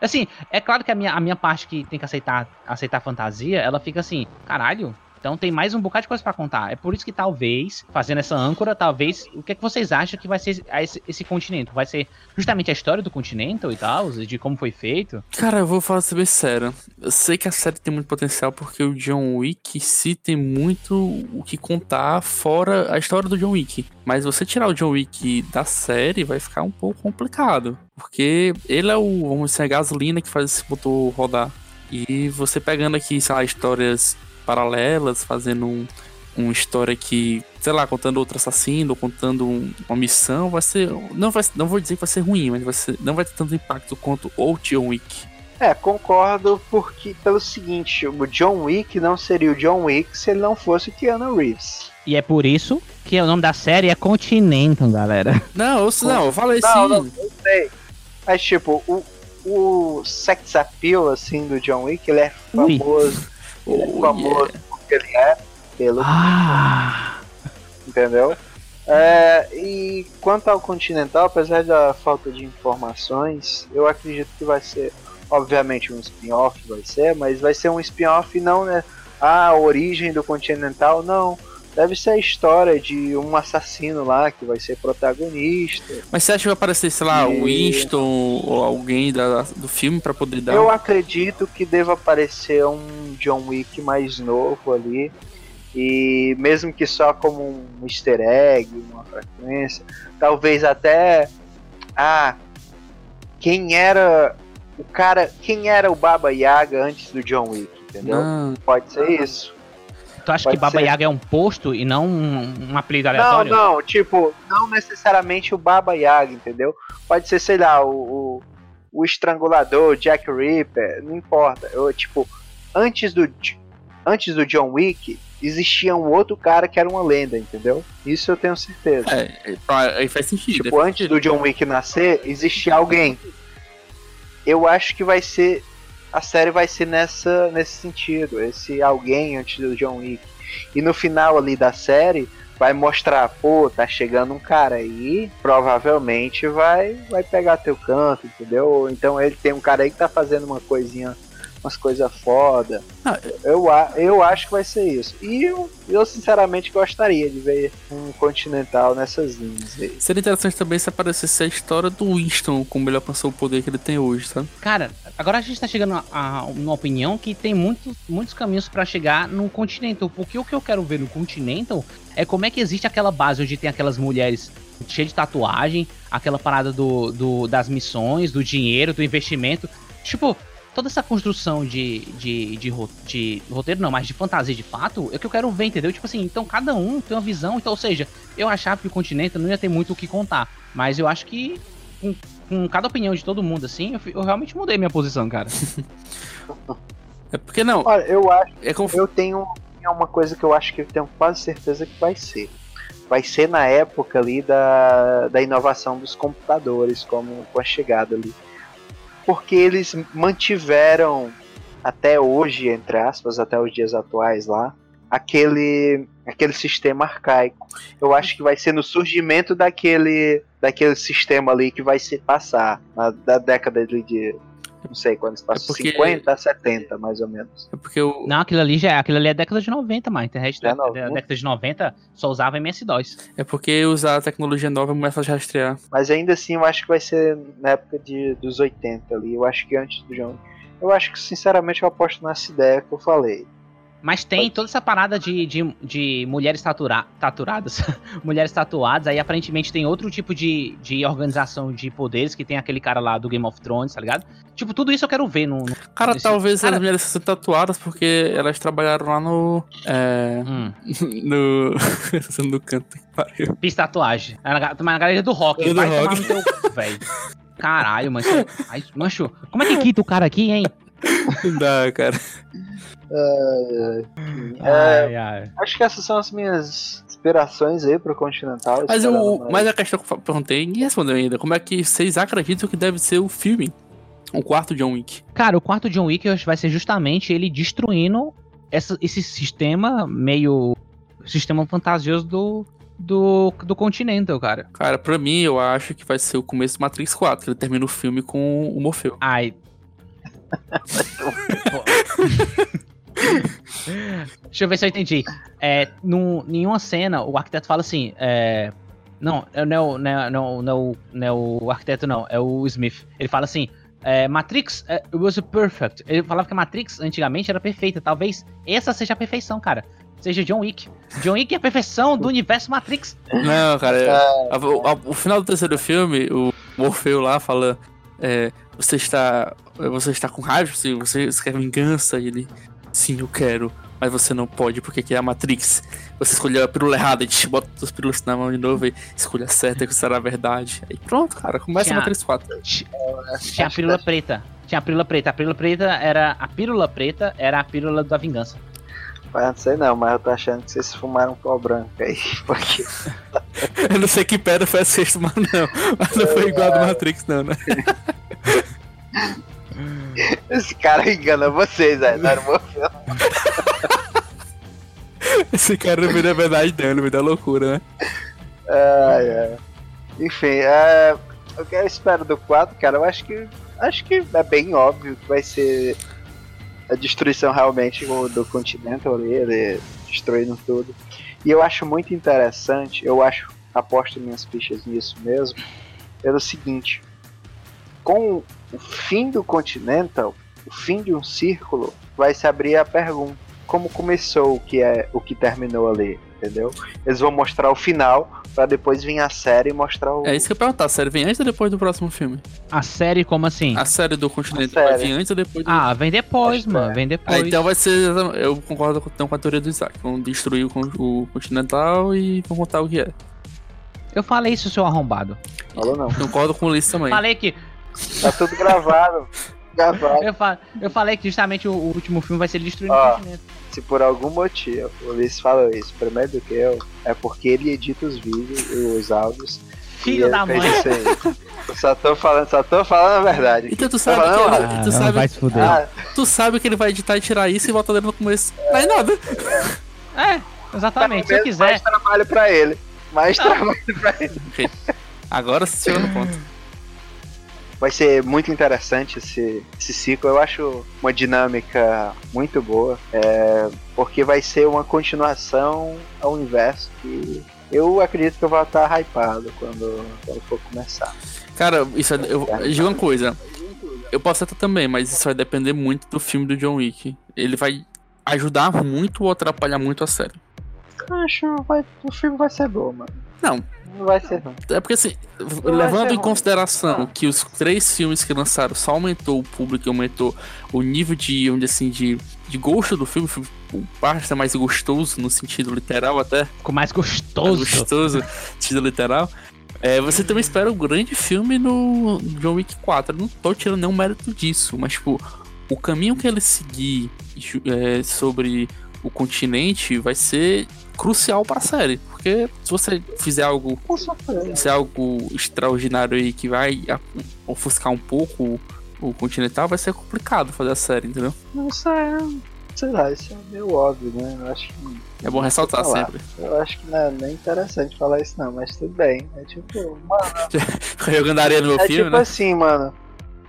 Assim, é claro que a minha, a minha parte que tem que aceitar, aceitar fantasia, ela fica assim, caralho. Então tem mais um bocado de coisa pra contar. É por isso que talvez, fazendo essa âncora, talvez, o que é que vocês acham que vai ser esse, esse continente? Vai ser justamente a história do continente e tal, de como foi feito? Cara, eu vou falar ser bem sério. Eu sei que a série tem muito potencial porque o John Wick se tem muito o que contar fora a história do John Wick. Mas você tirar o John Wick da série vai ficar um pouco complicado. Porque ele é o, vamos dizer, a gasolina que faz esse motor rodar. E você pegando aqui, sei lá, histórias paralelas, fazendo um, uma história que, sei lá, contando outro assassino, ou contando um- uma missão, vai ser. Não, vai, não vou dizer que vai ser ruim, mas vai ser, não vai ter tanto impacto quanto o John Wick. É, concordo porque pelo seguinte, o John Wick não seria o John Wick se ele não fosse o Keanu Reeves. E é por isso que o nome da série é Continental, galera. Não, eu, não, eu falei Não, sim. não, eu sei. Mas tipo, o, o sex appeal assim do John Wick, ele é famoso. Ele é Oh, famoso porque ele é pelo Ah, entendeu? É, e quanto ao Continental, apesar da falta de informações, eu acredito que vai ser, obviamente, um spin-off, vai ser, mas vai ser um spin-off não, né? Ah, a origem do Continental, não. Deve ser a história de um assassino lá que vai ser protagonista. Mas você acha que vai aparecer, sei lá, o E- Winston ou alguém da, do filme pra poder dar? Eu acredito que deva aparecer um John Wick mais novo ali. E mesmo que só como um easter egg, uma frequência. Talvez até. Ah, quem era. O cara. Quem era o Baba Yaga antes do John Wick? entendeu? Não. Pode ser isso. Tu acha Pode que Baba ser. Yaga é um posto e não um, um apelido Não, aleatório? não, tipo, não necessariamente o Baba Yaga, entendeu? Pode ser, sei lá, o, o, o estrangulador, o Jack Ripper, não importa. Eu, tipo, antes do, antes do John Wick, existia um outro cara que era uma lenda, entendeu? Isso eu tenho certeza. É, é, aí faz sentido. Tipo, antes do John Wick nascer, existia alguém. Eu acho que vai ser. A série vai ser nessa, nesse sentido. Esse alguém antes do John Wick. E no final ali da série, vai mostrar, pô, tá chegando um cara aí, provavelmente vai, vai pegar teu canto, entendeu? Então ele tem um cara aí que tá fazendo uma coisinha, umas coisas foda. Eu, a- eu acho que vai ser isso. E eu, eu sinceramente gostaria de ver um Continental nessas linhas aí. Seria interessante também se aparecesse a história do Winston, como ele alcançou o poder que ele tem hoje, sabe? Cara, agora a gente tá chegando a, a uma opinião que tem muitos, muitos caminhos pra chegar no Continental. Porque o que eu quero ver no Continental é como é que existe aquela base onde tem aquelas mulheres cheias de tatuagem, aquela parada do, do- das missões, do dinheiro, do investimento. Tipo, toda essa construção de, de, de, de roteiro, não, mas de fantasia de fato, é o que eu quero ver, entendeu? Tipo assim, então cada um tem uma visão, então, ou seja, eu achava que o Continental não ia ter muito o que contar. Mas eu acho que com, com cada opinião de todo mundo, assim, eu, eu realmente mudei minha posição, cara. [laughs] É porque não. Olha, eu acho. É como... Eu tenho é uma coisa que eu acho que eu tenho quase certeza que vai ser. Vai ser na época ali da, da inovação dos computadores, como com a chegada ali. Porque eles mantiveram até hoje, entre aspas, até os dias atuais lá, aquele aquele sistema arcaico. Eu acho que vai ser no surgimento daquele daquele sistema ali que vai se passar na, da década de, de não sei quando se passou, porque- 50 a 70 mais ou menos. É porque o. Não, aquilo ali já aquilo ali é década de 90, mas a internet É da, da década de 90 só usava MS-DOS. É porque usar a tecnologia nova é fácil de rastrear. Mas ainda assim, eu acho que vai ser na época de, dos 80 ali. Eu acho que antes do John. Eu acho que, sinceramente, eu aposto nessa ideia que eu falei. Mas tem toda essa parada de, de, de mulheres tatura, taturadas, [laughs] mulheres tatuadas, aí aparentemente tem outro tipo de, de organização de poderes, que tem aquele cara lá do Game of Thrones, tá ligado? Tipo, tudo isso eu quero ver no... no Cara, nesse- talvez Cara, elas merecessem ser tatuadas porque elas trabalharam lá no. É. Hum, [laughs] No. [laughs] no canto que pariu. fiz tatuagem. É na, mas na galeria do rock, Do vai tomar rock. teu. Caralho, Ai, mancho, como é que quita o cara aqui, hein? [laughs] Não dá, cara. É, Ai, ai. acho que essas são as minhas inspirações aí pro Continental. Mas, eu, mais. mas a questão que eu perguntei, ninguém respondeu ainda. Como é que vocês acreditam que deve ser o filme? O quarto John Wick. Cara, o quarto John Wick eu acho que vai ser justamente ele destruindo essa- esse sistema meio. sistema fantasioso do. do, do Continental, cara. Cara, pra mim, eu acho que vai ser o começo do Matrix 4, que ele termina o filme com o Morfeu. Ai. Deixa eu ver se eu entendi. É, num, nenhuma cena, o arquiteto fala assim. É, não, é- não, é o- não, é- não, não, é o- não é o arquiteto, não, é o Smith. Ele fala assim. é, Matrix é, was perfect. Ele falava que a Matrix antigamente era perfeita. Talvez essa seja a perfeição, cara. Seja John Wick. John Wick é a perfeição do universo Matrix. Não, cara, é- a- a- o final do terceiro filme, o Morfeu lá fala: é, Você está. Você está com raiva? Você, você quer vingança? E ele. Sim, eu quero. Mas você não pode, porque aqui é a Matrix. Você escolheu a pílula errada, a gente bota as pílulas na mão de novo e escolha certa que será a verdade. Aí pronto, cara, começa Tinha- a Matrix 4. Tinha a pílula preta. Tinha a pílula preta. A pílula preta era. A pílula preta era a pílula da vingança. Mas não sei não, mas eu tô achando que vocês fumaram pó branco aí. [laughs] Porque Eu não sei que pedra foi a sexta, mas não. Mas não foi igual a do Matrix, não, né? [laughs] [laughs] esse cara engana vocês. Não era Morfeu. Esse cara não me dá verdade, não, ele me dá loucura, né? Ai, ai. Enfim, é, o que eu espero do 4, cara, eu acho que. Acho que é bem óbvio que vai ser a destruição realmente do do Continental ali, ele destruindo tudo. E eu acho muito interessante, eu acho, aposto minhas fichas nisso mesmo, pelo seguinte, com o fim do Continental, o fim de um círculo, vai se abrir a pergunta, como começou o que é o que terminou ali? entendeu? Eles vão mostrar o final pra depois vir a série e mostrar o. É isso que eu ia perguntar, a série vem antes ou depois do próximo filme? A série, como assim? A série do Continente A vai série. vir antes ou depois do... Ah, vem depois, Acho mano. é. Vem Ah, depois. então vai ser. Eu concordo com, então, com a teoria do Isaac. Vão destruir o, con- o Continental e vão contar o que é. Eu falei isso, seu arrombado. Falou não. Concordo com o Ulisses também. Falei que. Tá tudo gravado. gravado. Eu, fa- eu falei que justamente o, o último filme vai ser ele destruindo Ó. continente. Se por algum motivo o Ulisses falou isso primeiro do que eu, é porque ele edita os vídeos, os áudios. Filho da mãe. Eu só tô falando, só tô falando a verdade. aqui. Então tu sabe falando, que ele, Ah, tu, não, sabe, vai se fuder. ah, tu sabe que ele vai editar e tirar isso e volta dele no começo. Não é nada. É, exatamente. Se eu pelo menos mais quiser. trabalho pra ele. Mais trabalho pra ele. Agora você chegou no ponto. Vai ser muito interessante esse, esse ciclo. Eu acho uma dinâmica muito boa. é, porque vai ser uma continuação ao inverso que eu acredito que eu vou estar hypado quando, quando for começar. Cara, isso é, eu, eu digo uma coisa. Eu posso até também, mas isso vai depender muito do filme do John Wick. Ele vai ajudar muito ou atrapalhar muito a série. Acho que o filme vai ser bom, mano. Não, Não vai ser não. É porque assim, vai levando em ruim. consideração que os três filmes que lançaram só aumentou o público, e aumentou o nível de, dizer assim, de, de gosto do filme, o parte é mais gostoso no sentido literal até, Ficou mais mais gostoso. gostoso no sentido literal. É, você também espera um grande filme no John Wick 4. Eu não tô tirando nenhum mérito disso, mas tipo, o caminho que ele seguir é, sobre o continente vai ser crucial para a série. Porque se você fizer algo se algo extraordinário aí que vai ofuscar um pouco o, Continental, vai ser complicado fazer a série, entendeu? Isso é. Sei lá, isso é meio óbvio, né? Eu acho que. É bom ressaltar lá. sempre. Eu acho que não é nem interessante falar isso não, mas tudo bem. É tipo, mano, [laughs] Jogando areia no meu é filme, tipo né? assim, mano.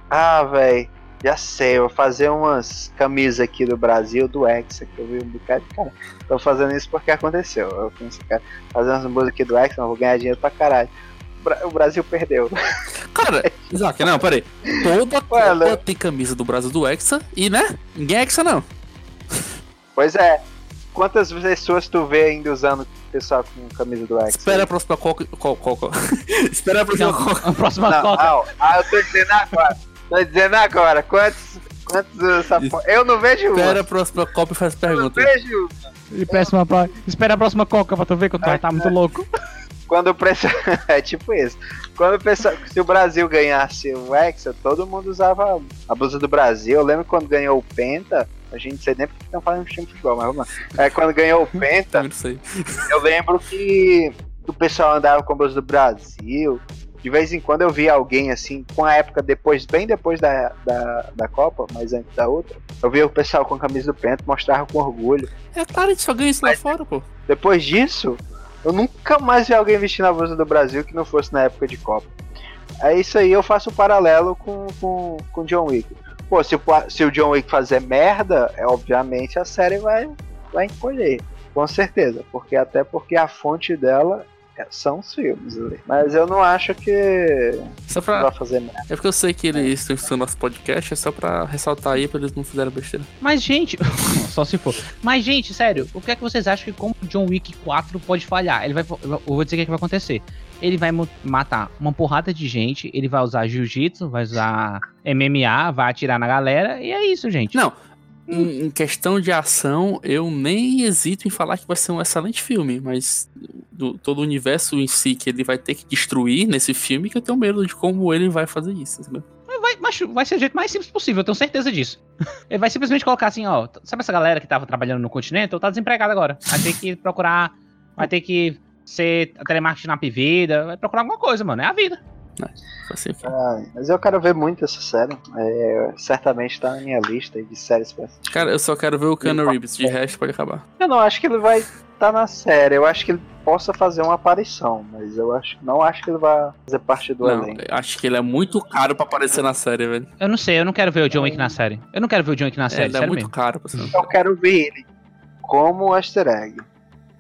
Ah, velho, já sei, eu vou fazer umas camisas aqui do Brasil, do Hexa, que eu vi um bocado de cara. Tô fazendo isso porque aconteceu. Eu pensei, cara, fazer umas músicas aqui do Hexa, eu vou ganhar dinheiro pra caralho. O Bra- O Brasil perdeu. [laughs] Cara, Isaac, não, peraí. Toda [laughs] Copa né? tem camisa do Brasil do Hexa e, né? Ninguém é Hexa, não. Pois é. Quantas pessoas tu vê ainda usando pessoal com camisa do Hexa? Espera a próxima Coca. Co, Coca. [laughs] Espera a próxima Não, Coca. a próxima Não, coca. ah, ah, eu tô dizendo agora. Tô dizendo agora. Quantos. Quantos. Essa po- Eu não vejo uma. Espera a próxima Copa e faz Eu não pergunta. vejo. E péssima pra... Espera a próxima coca pra tu ver que tu vai tá muito louco. [laughs] Quando o preço. [laughs] é tipo isso. Quando o pessoal. Se o Brasil ganhasse o Hexa, todo mundo usava a blusa do Brasil. Eu lembro quando ganhou o Penta. A gente sei nem porque estão falando de time de futebol, mas vamos lá. É, quando ganhou o [laughs] Penta, eu lembro que o pessoal andava com a blusa do Brasil. De vez em quando eu via alguém assim, com a época depois, bem depois da, da, da Copa, mas antes da outra, eu via o pessoal com a camisa do Penta, mostrava com orgulho. É claro, gente só ganha isso lá fora, pô. Depois disso, eu nunca mais vi alguém vestindo a blusa do Brasil que não fosse na época de Copa. É isso aí, eu faço um paralelo com com, com John Wick. Pô, se, o se o John Wick fazer merda, é, obviamente a série vai, vai encolher. Com certeza. Porque até porque a fonte dela é- são os filmes ali. Mas eu não acho que Só vai pra. fazer merda. É porque eu sei que eles estão estudando nosso podcast, é só pra ressaltar aí pra eles não fizerem besteira. Mas, gente. [laughs] [laughs] Só se for. Mas, gente, sério, o que é que vocês acham que como John Wick 4 pode falhar? Ele vai. Eu vou dizer o que, é que vai acontecer. Ele vai matar uma porrada de gente, ele vai usar jiu-jitsu, vai usar MMA, vai atirar na galera, e é isso, gente. Não, em, em questão de ação, eu nem hesito em falar que vai ser um excelente filme, mas do, todo o universo em si que ele vai ter que destruir nesse filme, que eu tenho medo de como ele vai fazer isso, entendeu? Vai, vai ser o jeito mais simples possível, eu tenho certeza disso. [laughs] Ele vai simplesmente colocar assim, ó. Sabe essa galera que tava trabalhando no continente? Ou tá desempregada agora. Vai ter que procurar. Vai ter que ser telemarketing na vida. Vai procurar alguma coisa, mano. É a vida. Assim, Ai, mas eu quero ver muito essa série. É, certamente tá na minha lista aí de séries pra assistir. Cara, eu só quero ver o Keanu Reeves, de resto pode acabar. Eu não acho que ele vai estar na série. Eu acho que ele possa fazer uma aparição, mas eu acho, não acho que ele vai fazer parte do Não, elenco. acho que ele é muito caro pra aparecer na série, velho. Eu não sei, eu não quero ver o John Wick na série. Eu não quero ver o John Wick na É, série, ele é muito mesmo. caro pra ser. Eu quero ver ele como easter egg.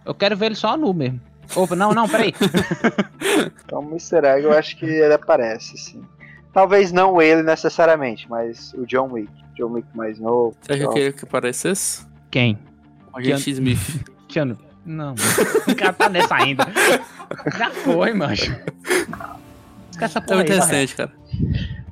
Eu quero ver ele só nu mesmo. Opa, não, não, peraí. [laughs] Como easter egg, eu acho que ele aparece, sim. Talvez não ele necessariamente, mas o John Wick. John Wick mais novo. Você acha Então, que ele que aparecesse? Quem? O Agente Smith. [laughs] Keanu. Não, o cara tá nessa ainda. [laughs] Já foi, mancho. Esquece essa É porra muito aí, recente, cara.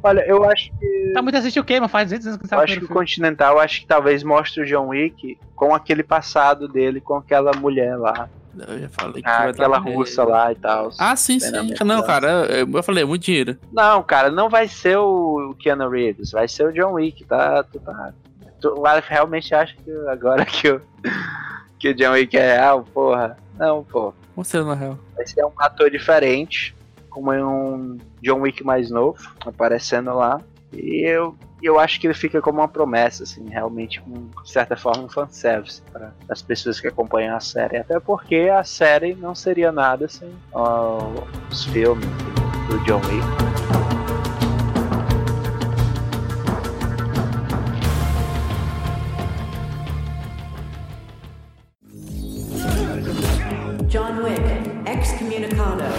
Olha, eu acho que. Tá muito recente o quê, mas faz 200 anos que Eu saiu o acho que o. Continental, eu acho que talvez mostre o John Wick com aquele passado dele, com aquela mulher lá. Eu já falei que Ah, vai aquela dar- russa lá e tal. Ah, sim, sim. Não, cara, eu, eu falei, é muito dinheiro. Não, cara, não vai ser o Keanu Reeves, vai ser o John Wick, tá? Tu, tá, tu lá realmente acha que agora [laughs] que o, que o John Wick é real, porra. Não, pô. Você na real. Vai ser um ator diferente, como um John Wick mais novo, aparecendo lá. E eu, eu acho que ele fica como uma promessa, assim, realmente, um, de certa forma, um fanservice para as pessoas que acompanham a série. Até porque a série não seria nada sem ó, os filmes do John Wick. John Wick, excommunicado.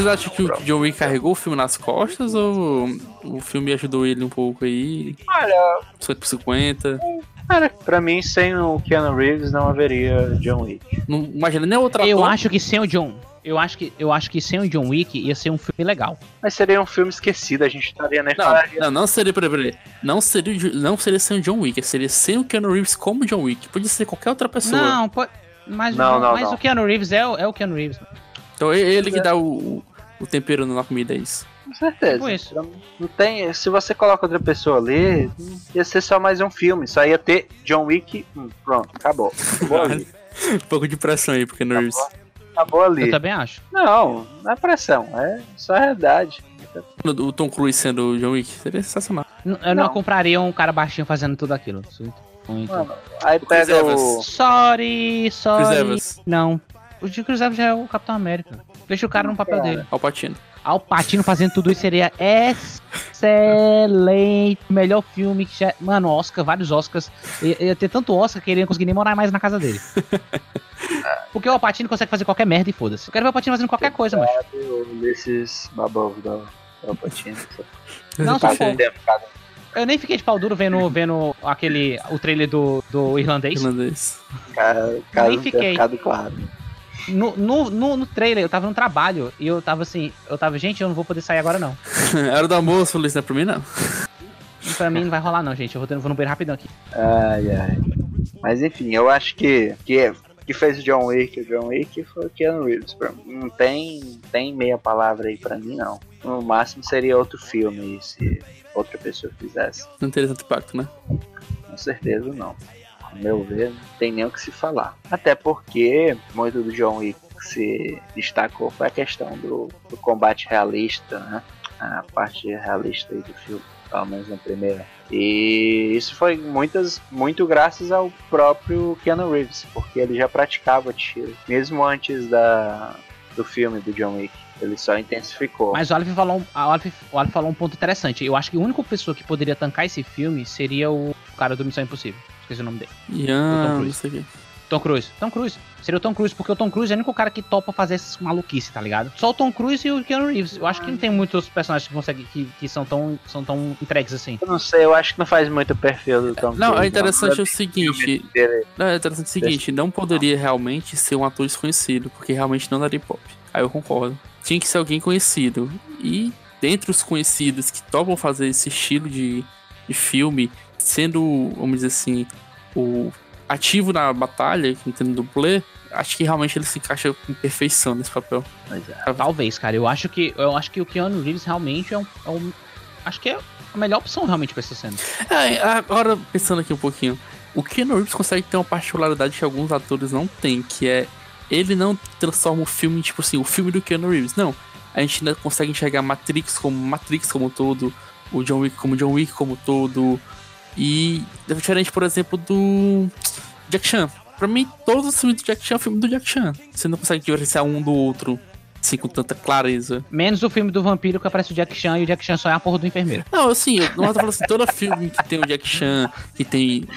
Vocês acham que o John Wick carregou o filme nas costas ou o filme ajudou ele um pouco aí? Olha, 50 por 50? Cara, pra mim, sem o Keanu Reeves não haveria John Wick. Não, imagina, nem outro Eu ator. acho que sem o John. Eu acho que, eu acho que sem o John Wick ia ser um filme legal. Mas seria um filme esquecido, a gente estaria nem Não, não, não seria, peraí, peraí. Não seria, não seria sem o John Wick, seria sem o Keanu Reeves como John Wick. Podia ser qualquer outra pessoa. Não, pô, mas, Não, o- não, mas não. o Keanu Reeves é, o- é o Keanu Reeves. Então é ele que dá o, o tempero na comida, é isso. Com certeza. Tipo isso. Não tem, se você coloca outra pessoa ali, ia ser só mais um filme. Só ia ter John Wick, hum, pronto, acabou. Acabou ali. [laughs] um pouco de pressão aí pro Keanu Reeves. Acabou ali. Eu também acho. Não, não é pressão, é só a realidade. O Tom Cruise sendo o John Wick seria sensacional. N- Eu não, Não. compraria um cara baixinho fazendo tudo aquilo. Muito. Mano, aí pega o. Sorry, sorry. Chris Evans. Não. O de Chris Evans já é o Capitão América. Deixa o cara no papel dele. Al Pacino. Al Pacino fazendo tudo isso seria excelente. Melhor filme que já. Mano, Oscar, vários Oscars. Ia, ia ter tanto Oscar que ele ia conseguir nem morar mais na casa dele. [laughs] Porque o Al Pacino consegue fazer qualquer merda e foda-se. Eu quero ver o Al Pacino fazendo qualquer coisa, mano. Desses babovos da Alpatino. Não, só. Eu nem fiquei de pau duro vendo, vendo aquele. o trailer do, do irlandês. Irlandês. Cara, cara Nem fiquei. ficado claro. No, no, no, no trailer, eu tava no trabalho e eu tava assim, eu tava, gente, eu não vou poder sair agora não. [laughs] Era do almoço, isso não é pra mim, não. E pra mim não vai rolar não, gente. Eu vou, ter- vou no banheiro rapidão aqui. Ai, ai. Mas enfim, eu acho que que, que fez o John Wick, o John Wick foi o Keanu Reeves. Pra mim. Não tem, tem meia palavra aí pra mim, não. No máximo seria outro filme se outra pessoa fizesse. Não teria tanto impacto, né? Com certeza não. Meu ver, não tem nem o que se falar. Até porque muito do John Wick que se destacou foi a questão do, do combate realista, né? A parte realista do filme, pelo menos na primeira. E isso foi muitas, muito graças ao próprio Keanu Reeves, porque ele já praticava tiro, mesmo antes da, do filme do John Wick. Ele só intensificou. Mas o Aleph falou, Aleph, Aleph falou um ponto interessante. Eu acho que a única pessoa que poderia tancar esse filme seria o cara do Missão Impossível. Esqueci o nome dele. O Tom Ian, Cruise. não sei o quê. Tom Cruise. Tom Cruise. Seria o Tom Cruise, porque o Tom Cruise é o único cara que topa fazer essas maluquices, tá ligado? Só o Tom Cruise e o Keanu Reeves. Eu acho que não tem muitos personagens que conseguem que, que são, tão, são tão entregues assim. Eu não sei, eu acho que não faz muito o perfil do Tom Não, Cruise, é interessante Não o seguinte. Não, é interessante o seguinte, não poderia realmente ser um ator desconhecido, porque realmente não daria pop. Aí eu concordo. Tinha que ser alguém conhecido. E dentre os conhecidos que topam fazer esse estilo de, de filme, sendo, vamos dizer assim, o ativo na batalha, entendendo dublê, acho que realmente ele se encaixa com perfeição nesse papel. É. Talvez, cara. Eu acho que, eu acho que o Keanu Reeves realmente é um, é um- Acho que é a melhor opção realmente pra essa cena. É, agora, pensando aqui um pouquinho, o Keanu Reeves consegue ter uma particularidade que alguns atores não têm, que é ele não transforma o filme em, tipo assim, o filme do Keanu Reeves. Não. A gente ainda consegue enxergar Matrix como Matrix como todo, o John Wick como John Wick como todo. E é diferente, por exemplo, do Jack Chan. Pra mim, todos os filmes do Jack Chan é filme do Jack Chan. Você não consegue diferenciar um do outro. assim, com tanta clareza. Menos o filme do vampiro que aparece o Jack Chan e o Jack Chan só é a porra do enfermeiro. Não, assim, eu não tô falando assim, todo filme que tem o Jack Chan, que tem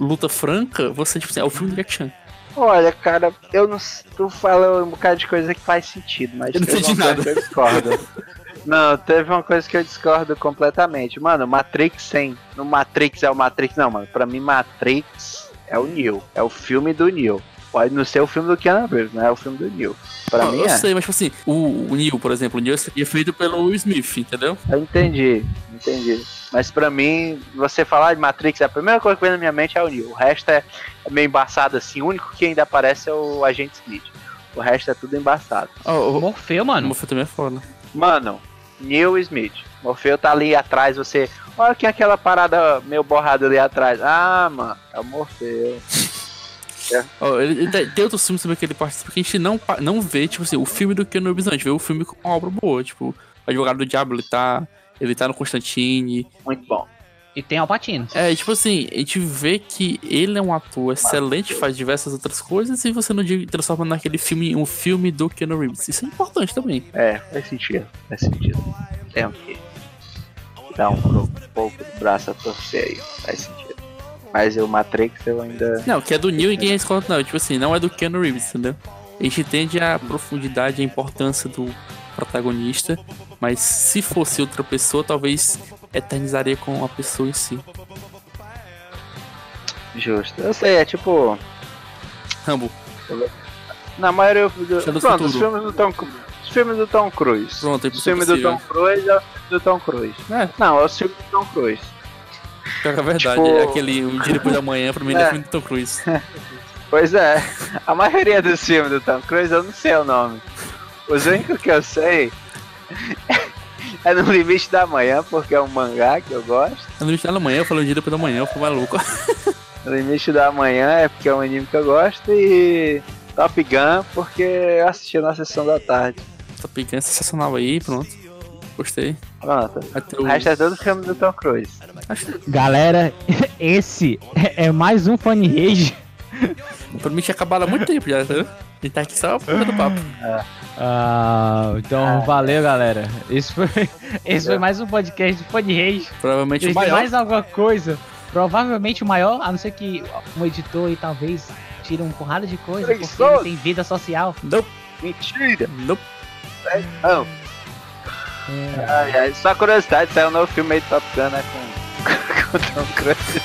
luta franca, você, tipo assim, é o filme do Jack Chan. Olha, cara, eu não. Tu fala um bocado de coisa que faz sentido, mas Eu não coisa nada. eu discordo. [laughs] Não, teve uma coisa que eu discordo completamente. Mano, Matrix 100. No Matrix é o Matrix. Não, mano, pra mim Matrix é o Neo. É o filme do Neo. Pode não ser o filme do Keanu Reeves, não é o filme do Neo. Pra Não, mim eu é. sei, mas tipo assim, o, o Neil, por exemplo, o Neil seria feito pelo Will Smith, entendeu? Eu entendi, entendi. Mas pra mim, você falar de Matrix, a primeira coisa que vem na minha mente é o Neo. O resto é, meio embaçado assim. O único que ainda aparece é o Agente Smith. O resto é tudo embaçado. Oh, Morfeu, o mano. Morfeu também é foda. Mano, Neil Smith. Morfeu tá ali atrás, você. Olha que é aquela parada meio borrada ali atrás. Ah, mano, é o Morfeu. [laughs] Ó, ele, ele tem- tem outros filmes também que ele participa que a gente não, não vê, tipo assim, o filme do Keanu Reeves, não. A gente vê o filme com uma obra boa, tipo, o Advogado do Diabo, ele tá. Ele tá no Constantine. Muito bom. E tem Alpatino. É, tipo assim, a gente vê que ele é um ator excelente, faz diversas outras coisas, e você não diga- transforma naquele filme um filme do Keanu Reeves. Isso é importante também. É, faz sentido. Faz sentido. Tem que dar um, pro- um pouco do braço a torcer aí. Faz sentido. Mas o Matrix eu ainda. Não, que é do Neil e quem é escolhe, não. Tipo assim, não é do Keanu Reeves, entendeu? A gente entende a profundidade e a importância do protagonista, mas se fosse outra pessoa, talvez eternizaria com a pessoa em si. Justo. Eu sei, é tipo. Rambo. Na maioria do. Pronto, os filmes do Tom Cruise. Os filmes do Tom Cruise. Pronto, é Os filmes do. Tom Cruise é do Tom Cruise. É. Não, é os filmes do Tom Cruise. Pior que é verdade, Tipo- é aquele Um Dia Depois da Manhã, pra mim, é [laughs] É. o filme do Tom Cruise. [laughs] Pois é, a maioria dos filmes do Tom Cruise eu não sei o nome. Os únicos que eu sei é No Limite da Manhã, porque é um mangá que eu gosto. No limite da manhã, eu falei Um Dia Depois da Manhã, eu fui maluco. [laughs] No Limite da Manhã é porque é um anime que eu gosto. E Top Gun, porque eu assisti na sessão da tarde. Top Gun é sensacional aí, pronto. Gostei. Pronto. Até O resto é todo filme do Tom Cruise. Galera, esse é mais um Funny Rage. Pra mim tinha acabado há muito tempo já, tá? E tá aqui só fora do papo. Ah, então valeu, galera. Esse foi, [laughs] esse foi mais um podcast de Funny Rage. Provavelmente Tem o maior. mais alguma coisa. Provavelmente o maior, a não ser que um editor aí talvez tire um porrada de coisa, porque ele tem vida social. Nope. Mentira! Nope. Não. Ai, ai, só curiosidade, saiu um novo filme aí de Top Gun, né? Com, [laughs] com o Tom Cruise.